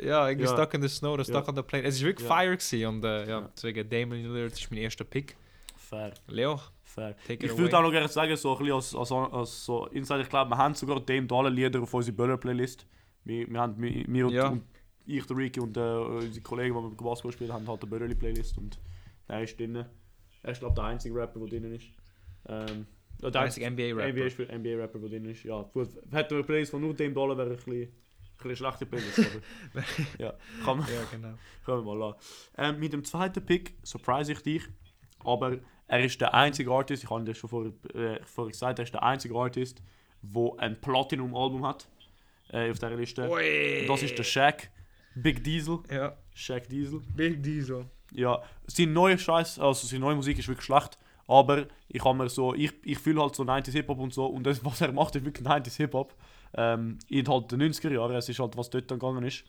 Ja, irgendwie Ja. stuck in the snow oder stuck on the plane. Es ist wirklich fire gewesen und äh, ja, deswegen Damian Lillard ist mein erster Pick. Fair, Leo, fair. Ich würde auch noch gerne sagen, so ein bisschen als, als, als so Insider, ich glaube, wir haben sogar dem alle Lieder auf unserer Böller-Playlist. Wir, wir haben, wir, wir Ja. und ich, der Ricky und äh, unsere Kollegen, die wir Basketball spielen, haben halt eine Böller-Playlist und der ist drin. Er ist, glaube ich, der einzige Rapper, der drin ist. Ähm, der einzige NBA-Rapper. NBA, NBA-Rapper, der drin ist. Ja, gut. Hätte er eine Playlist von nur dem Dollar, wäre ein bisschen, bisschen schlechte Playlist. Aber, ja, kann man, Ja, genau. können wir mal lassen. Ähm, mit dem zweiten Pick surprise ich dich, aber er ist der einzige Artist, ich habe das schon vorher, äh, vorher gesagt, er ist der einzige Artist, der ein Platinum-Album hat äh, auf dieser Liste. Und das ist der Shaq, Big Diesel, Ja, Shaq Diesel. Big Diesel. Ja, seine neue Scheiß, also seine neue Musik ist wirklich schlecht, aber ich habe mir so, ich, ich fühle halt so 90s Hip-Hop und so und das, was er macht, ist wirklich 90s Hip-Hop. Ähm, in halt den 90er Jahren, es ist halt, was dort gegangen ist.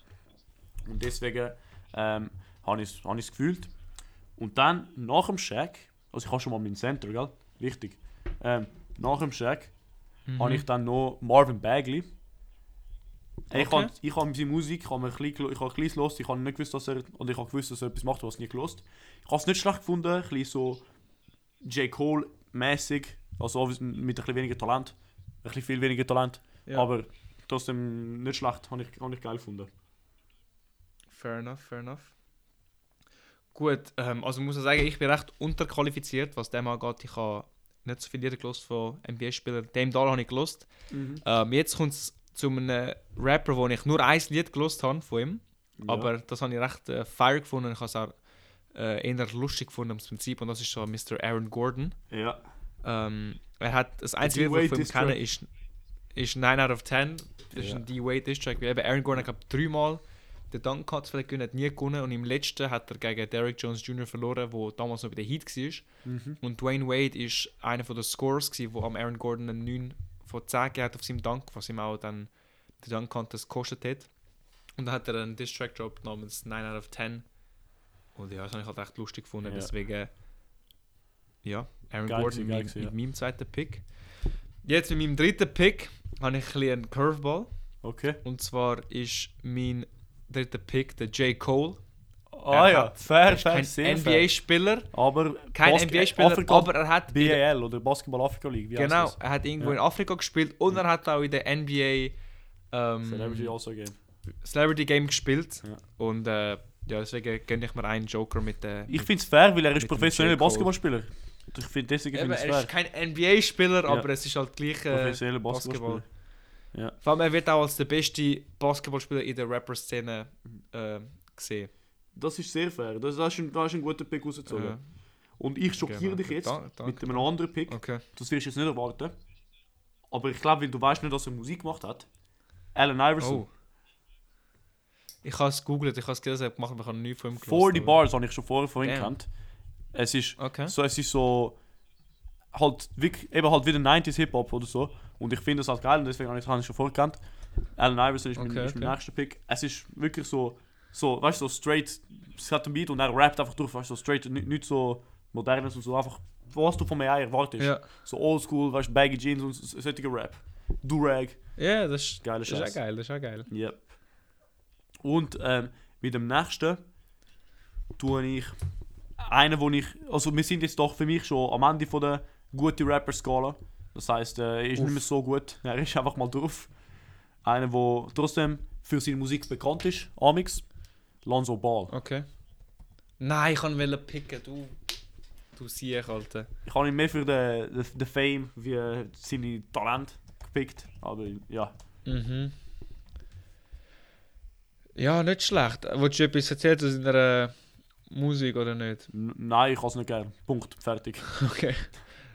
Und deswegen ähm, habe ich es hab ich's gefühlt. Und dann, nach dem Shaq, also ich habe schon mal meinen Center, gell? Wichtig. Ähm, nach dem Shaq Mhm. habe ich dann noch Marvin Bagley. Ich Okay. habe ich hab seine Musik, ich habe ein bisschen, ich habe ein bisschen ich habe nicht gewusst, dass er, und ich habe gewusst, dass er etwas macht, was ich nie gelost. Ich habe es nicht schlecht gefunden, ein bisschen so J. Cole-mäßig, also mit ein bisschen weniger Talent, ein bisschen viel weniger Talent, Ja. aber trotzdem nicht schlecht, habe ich, hab ich geil gefunden. Fair enough, fair enough. Gut, ähm, also ich muss sagen, ich bin recht unterqualifiziert, was dem angeht. Ich habe nicht so viele Lieder von NBA-Spielern. Dem Dollar habe ich gelost. Ähm, jetzt kommt es zu einem Rapper, wo ich nur ein Lied gelost habe von ihm. Ja. Aber das habe ich recht äh, fire gefunden. Ich habe es auch äh, eher lustig gefunden im Prinzip. Und das ist so Mr. Aaron Gordon. Ja, Ähm, er hat das einzige, was ich von ihm kenne, ist, ist 9 out of 10. Das ist Ja. ein D-Wade Distrack. Eben Aaron Gordon hat dreimal den Dunk gehabt, vielleicht gewonnen, hat nie gewonnen. Und im letzten hat er gegen Derrick Jones Jr. verloren, der damals noch bei den Heat war. mhm. Und Dwayne Wade ist einer der Scores, der am Aaron Gordon einen 9 von 10 gegeben hat auf seinem Dunk, was ihm auch dann den Dunk Contest gekostet hat. Und dann hat er einen Distrack Drop namens 9 out of 10. Und ja, das habe ich halt recht lustig gefunden. Ja. Deswegen, ja, Aaron Geil Gordon mit, mit meinem zweiten Pick. Jetzt mit meinem dritten Pick habe ich ein bisschen einen Curveball. Okay. Und zwar ist mein dritter Pick der J. Cole. Ah Er ja, hat- fair, Er ist fair, kein sehr fair. NBA-Spieler, Aber kein NBA-Spieler, aber er hat BAL oder Basketball Afrika League, wie Genau, er hat irgendwo Ja. in Afrika gespielt und er hat auch in der NBA ähm, Celebrity also Game. Celebrity Game gespielt. Ja. Und äh, ja, deswegen gönne ich mir einen Joker mit der. Ich finde es fair, weil er ist professioneller. Basketballspieler. Ich finde deswegen Eben, finde ich er ist kein NBA-Spieler, Ja. aber es ist halt gleich äh, Professioneller Basketball. Basketballspieler. Vor allem, er wird auch als der beste Basketballspieler in der Rapper-Szene äh, gesehen. Das ist sehr fair. Das, das, ist, ein, das ist ein guter Pick rausgezogen. Äh, Und ich schockiere genau. dich jetzt Da- danke. mit einem anderen Pick. okay. Das wirst du jetzt nicht erwarten. Aber ich glaube, weil du weißt nicht, dass er Musik gemacht hat. Allen Iverson. Oh. Ich habe es gegoogelt, ich habe es gelesen, er hat gemacht, aber ich habe nie von ihm die aber- Bars habe ich schon vorher von ihm gekannt. Es ist Okay. so, es ist so halt wirklich, eben halt wieder 90s Hip-Hop oder so. Und ich finde das halt geil und deswegen habe ich es schon vorher gekannt. Allen Iverson ist, mein, Okay, ist mein okay. nächster Pick. Es ist wirklich so, so weißt du, so straight, es hat ein Beat und er rappt einfach durch, weißt du, so straight, nicht, nicht so modernes und so, einfach, was du von mir erwartest. Ja. So oldschool, weißt du, baggy Jeans und so- solche Rap. Durag, Ja, das ist, geile das ist auch geil, das ist auch geil. Yep. Und ähm, mit dem nächsten tue ich einen, wo ich. Also, wir sind jetzt doch für mich schon am Ende von der guten Rapper-Skala. Das heißt, äh, er ist Uff. nicht mehr so gut. Er ist einfach mal drauf. Einer, der trotzdem für seine Musik bekannt ist, Amix. Lonzo Ball. Okay. Nein, ich kann ihn picken, du. Du siehst, Alter. Ich habe ihn mehr für den, den, den Fame wie äh, seine Talent gepickt. Aber ja. Mhm. Ja, nicht schlecht. Wolltest du etwas erzählen zu seiner Musik oder nicht? N nein, ich kann es nicht gern. Punkt. Fertig. Okay.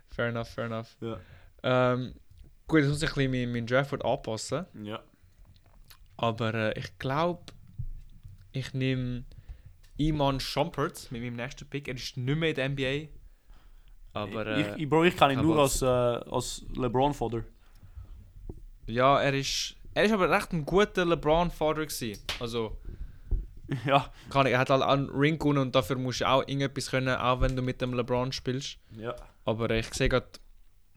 fair enough, fair enough. Ja. Ähm, gut, jetzt muss ich ein bisschen mein, mein Draftboard anpassen. Ja. Aber äh, ich glaube, ich nehme Iman Shumpert mit meinem nächsten Pick. Er ist nicht mehr in der NBA. Aber äh, ich, ich, Bro, ich kann ihn nur als- äh, als LeBron-Fodder. ja, er ist. er ist aber recht ein guter gewesen. Also, Ja. kann ich, er hat halt einen Ring gewonnen und dafür musst du auch irgendetwas können, auch wenn du mit dem LeBron spielst. Ja. Aber äh, ich sehe gerade,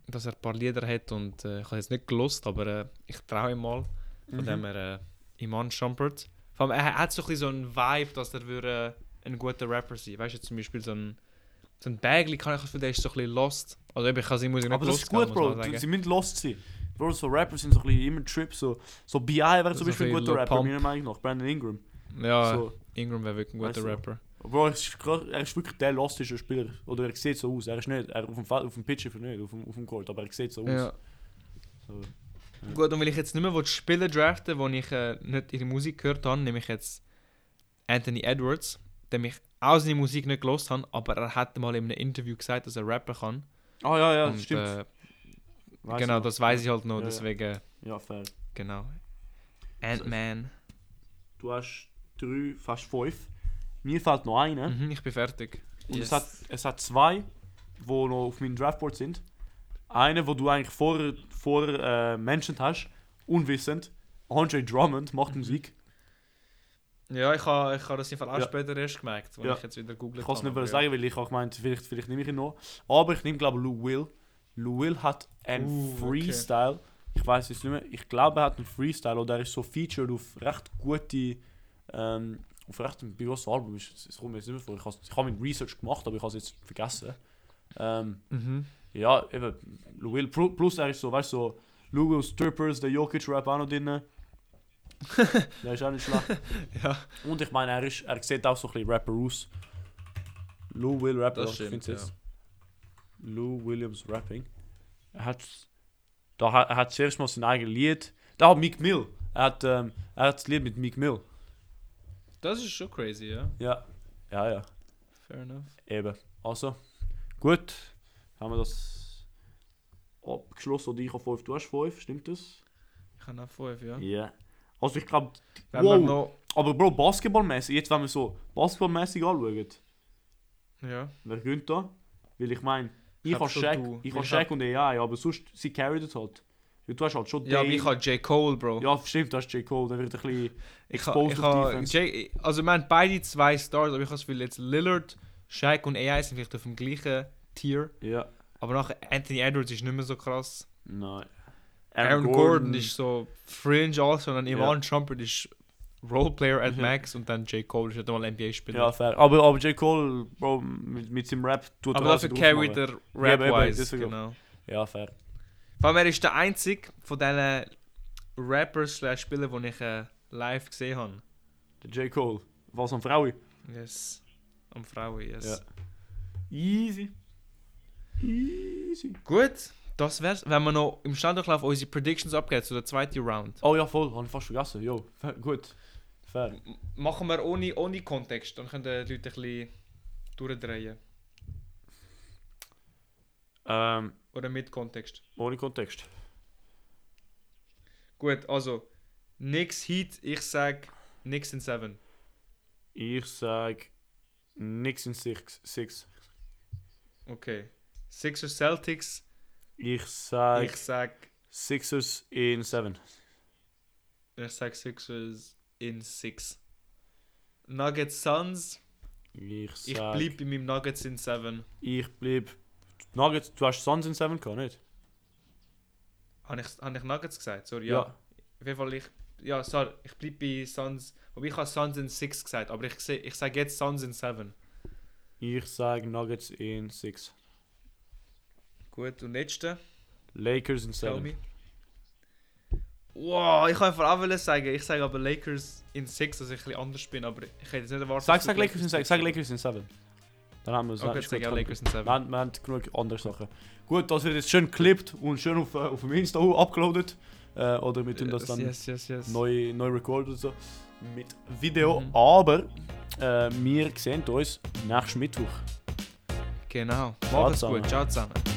dass er ein paar Lieder hat und äh, ich habe jetzt nicht gelost, aber äh, ich traue ihm mal. Von Mhm. dem er äh, Iman Shumpert. Vor allem, er hat so ein bisschen so einen Vibe, dass er würde, äh, ein guter Rapper sein Weißt du, zum Beispiel so ein, so ein Bagley kann ich das Gefühl, der ist so ein bisschen lost. Also ich kann seine Musik nicht Aber das ist gut, Bro. Muss man Sie müssen lost sein. Bro, so Rapper sind so ein bisschen immer Trip. So, so B.I. wäre zum So Beispiel ein guter Rapper, meiner Meinung nach. Brandon Ingram. Ja, So. Ingram wäre wirklich ein guter Weißt du? Rapper. Bro, er ist, er ist wirklich der lostische Spieler. Oder er sieht so aus. Er ist nicht, er auf dem, auf dem Pitch nicht, auf dem, auf dem Court, aber er sieht so aus. Ja. So. Gut, und weil ich jetzt nicht mehr Spieler draften wo ich äh, nicht ihre Musik gehört habe, nehme ich jetzt Anthony Edwards, dem ich auch seine Musik nicht gelost habe, aber er hat mal in einem Interview gesagt, dass er rappen kann. Ah ja, ja, und, stimmt. Äh, genau, das weiß ich halt noch, Ja, ja. deswegen, Ja, fair. genau. Ant-Man. Du hast drei, fast fünf. Mir fällt noch einer. Mhm, ich bin fertig. Und Yes. es, hat, es hat zwei, die noch auf meinem Draftboard sind. Eine, wo du eigentlich vorher vor, äh, mentioned hast, unwissend. Andre Drummond macht Musik. Ja, ich habe ich ha das Fall auch Ja. später erst gemerkt, als Ja. ich jetzt wieder googelt Ich kann es nicht wollen sagen, weil ich auch gemeint, vielleicht, vielleicht nehme ich ihn noch. Aber ich nehme, glaube ich, Lou Will. Lou Will hat einen Uh, okay. Freestyle. Ich weiß es nicht mehr. Ich glaube, er hat einen Freestyle oder er ist so featured auf recht gute. Ähm, auf recht ein großes Album. Es es kommt mir jetzt nicht mehr vor. Ich habe ich hab mein Research gemacht, aber ich habe es jetzt vergessen. Ähm, Mhm. ja, eben. Lou Will. Plu- Plus er ist so, weißt du, so. Lou Will Strippers, der Jokic-Rap auch noch drin. der ist auch nicht schlecht. Ja, Und ich meine, er, ist, er sieht auch so ein bisschen Rapper aus. Lou Will Rapper, Das ich stimmt, find's ja. Lou Williams Rapping. Er hat, da hat, er hat zuerst mal sein eigenes Lied. Da hat Meek Mill. Er hat, ähm, er hat das Lied mit Meek Mill. Das ist schon crazy, ja. Ja. Ja, ja. Fair enough. Eben. Also, gut. Haben wir das abgeschlossen. Oder ich habe 5, du hast 5, stimmt das? Ich habe noch fünf, ja. Ja. Also ich glaube, wow. noch... Aber Bro, basketballmäßig, jetzt wenn wir so basketballmäßig anschauen, Ja. wer gönnt da? Weil ich meine, ich hab habe Shaq, du. ich habe ich Shaq und AI, aber sonst, sie carried es halt. Weil Du hast halt schon Ja, aber ich habe J. Cole, Bro. Ja, stimmt, das ist J. Cole, der wird ein bisschen Ich exposed ich ha, Defense. J, also wir haben beide zwei Stars, aber ich habe das Gefühl, jetzt Lillard, Shaq und AI sind vielleicht auf dem gleichen Tier. Ja, Aber nachher Anthony Edwards ist nicht mehr so krass. nein. Aaron, Gordon, ist so fringe also und dann Ja. Ivan Shumpert ist Roleplayer at Mhm. Max und dann J. Cole ist nicht einmal NBA-Spieler. Ja, fair. Aber, aber J. Cole, Bro, mit, mit seinem Rap tut aber er dafür alles carry der Ja, aber Rap-wise, deswegen. genau. Ja, fair. Vor allem er ist der einzige von diesen Rappers slash Spielern, die ich äh, live gesehen habe. Der J. Cole. Was an Frauen? Yes. Am Frauen, yes. Ja. Easy. Easy. Gut, das wär's. Wenn wir noch im Standardlauf unsere Predictions abgeben zu der zweiten Round. Oh ja, voll, habe ich fast vergessen. Jo, gut. Fair. M- Machen wir ohne, ohne Kontext, dann können die Leute ein bisschen durchdrehen. Ähm, Oder mit Kontext. ohne Kontext. Gut, also, nix Heat, ich sag nix in 7. Ich sag nix in 6. Six. Okay. Sixers Celtics, Ich sag ich sag, Sixers in 7. ich sag Sixers in 6. Nuggets Suns, Ich sag. ich bleib bei meinem Nuggets in 7. Ich bleib. Nuggets, du hast Suns in 7 gehabt, nicht? Habe ich, hab ich Nuggets gesagt? Sorry, Ja. ja. Auf jeden Fall, ich, ja, sorry, ich bleib bei Suns. Aber ich habe Suns in 6 gesagt, aber ich, ich sage jetzt Suns in 7. Ich sag Nuggets in 6. Gut, und letzte, Lakers in tell 7. me. Wow, ich kann einfach auch sagen, ich sage aber Lakers in 6, dass ich ein bisschen anders bin, aber ich hätte jetzt nicht erwartet. Sag, sag Lakers in 6. Sag Lakers in 7. Dann haben wir es. Okay, jetzt sage ich auch. Lakers in 7. Wir haben, wir haben genug andere Sachen. Gut, das wird jetzt schön geklippt und schön auf, äh, auf dem Insta auch upgeloadet. Äh, oder wir tun das dann yes, yes, yes. neu, neu recorden und so. Mit Video. Mhm. Aber äh, wir sehen uns nächsten Mittwoch. Genau. Macht's gut, ciao zusammen.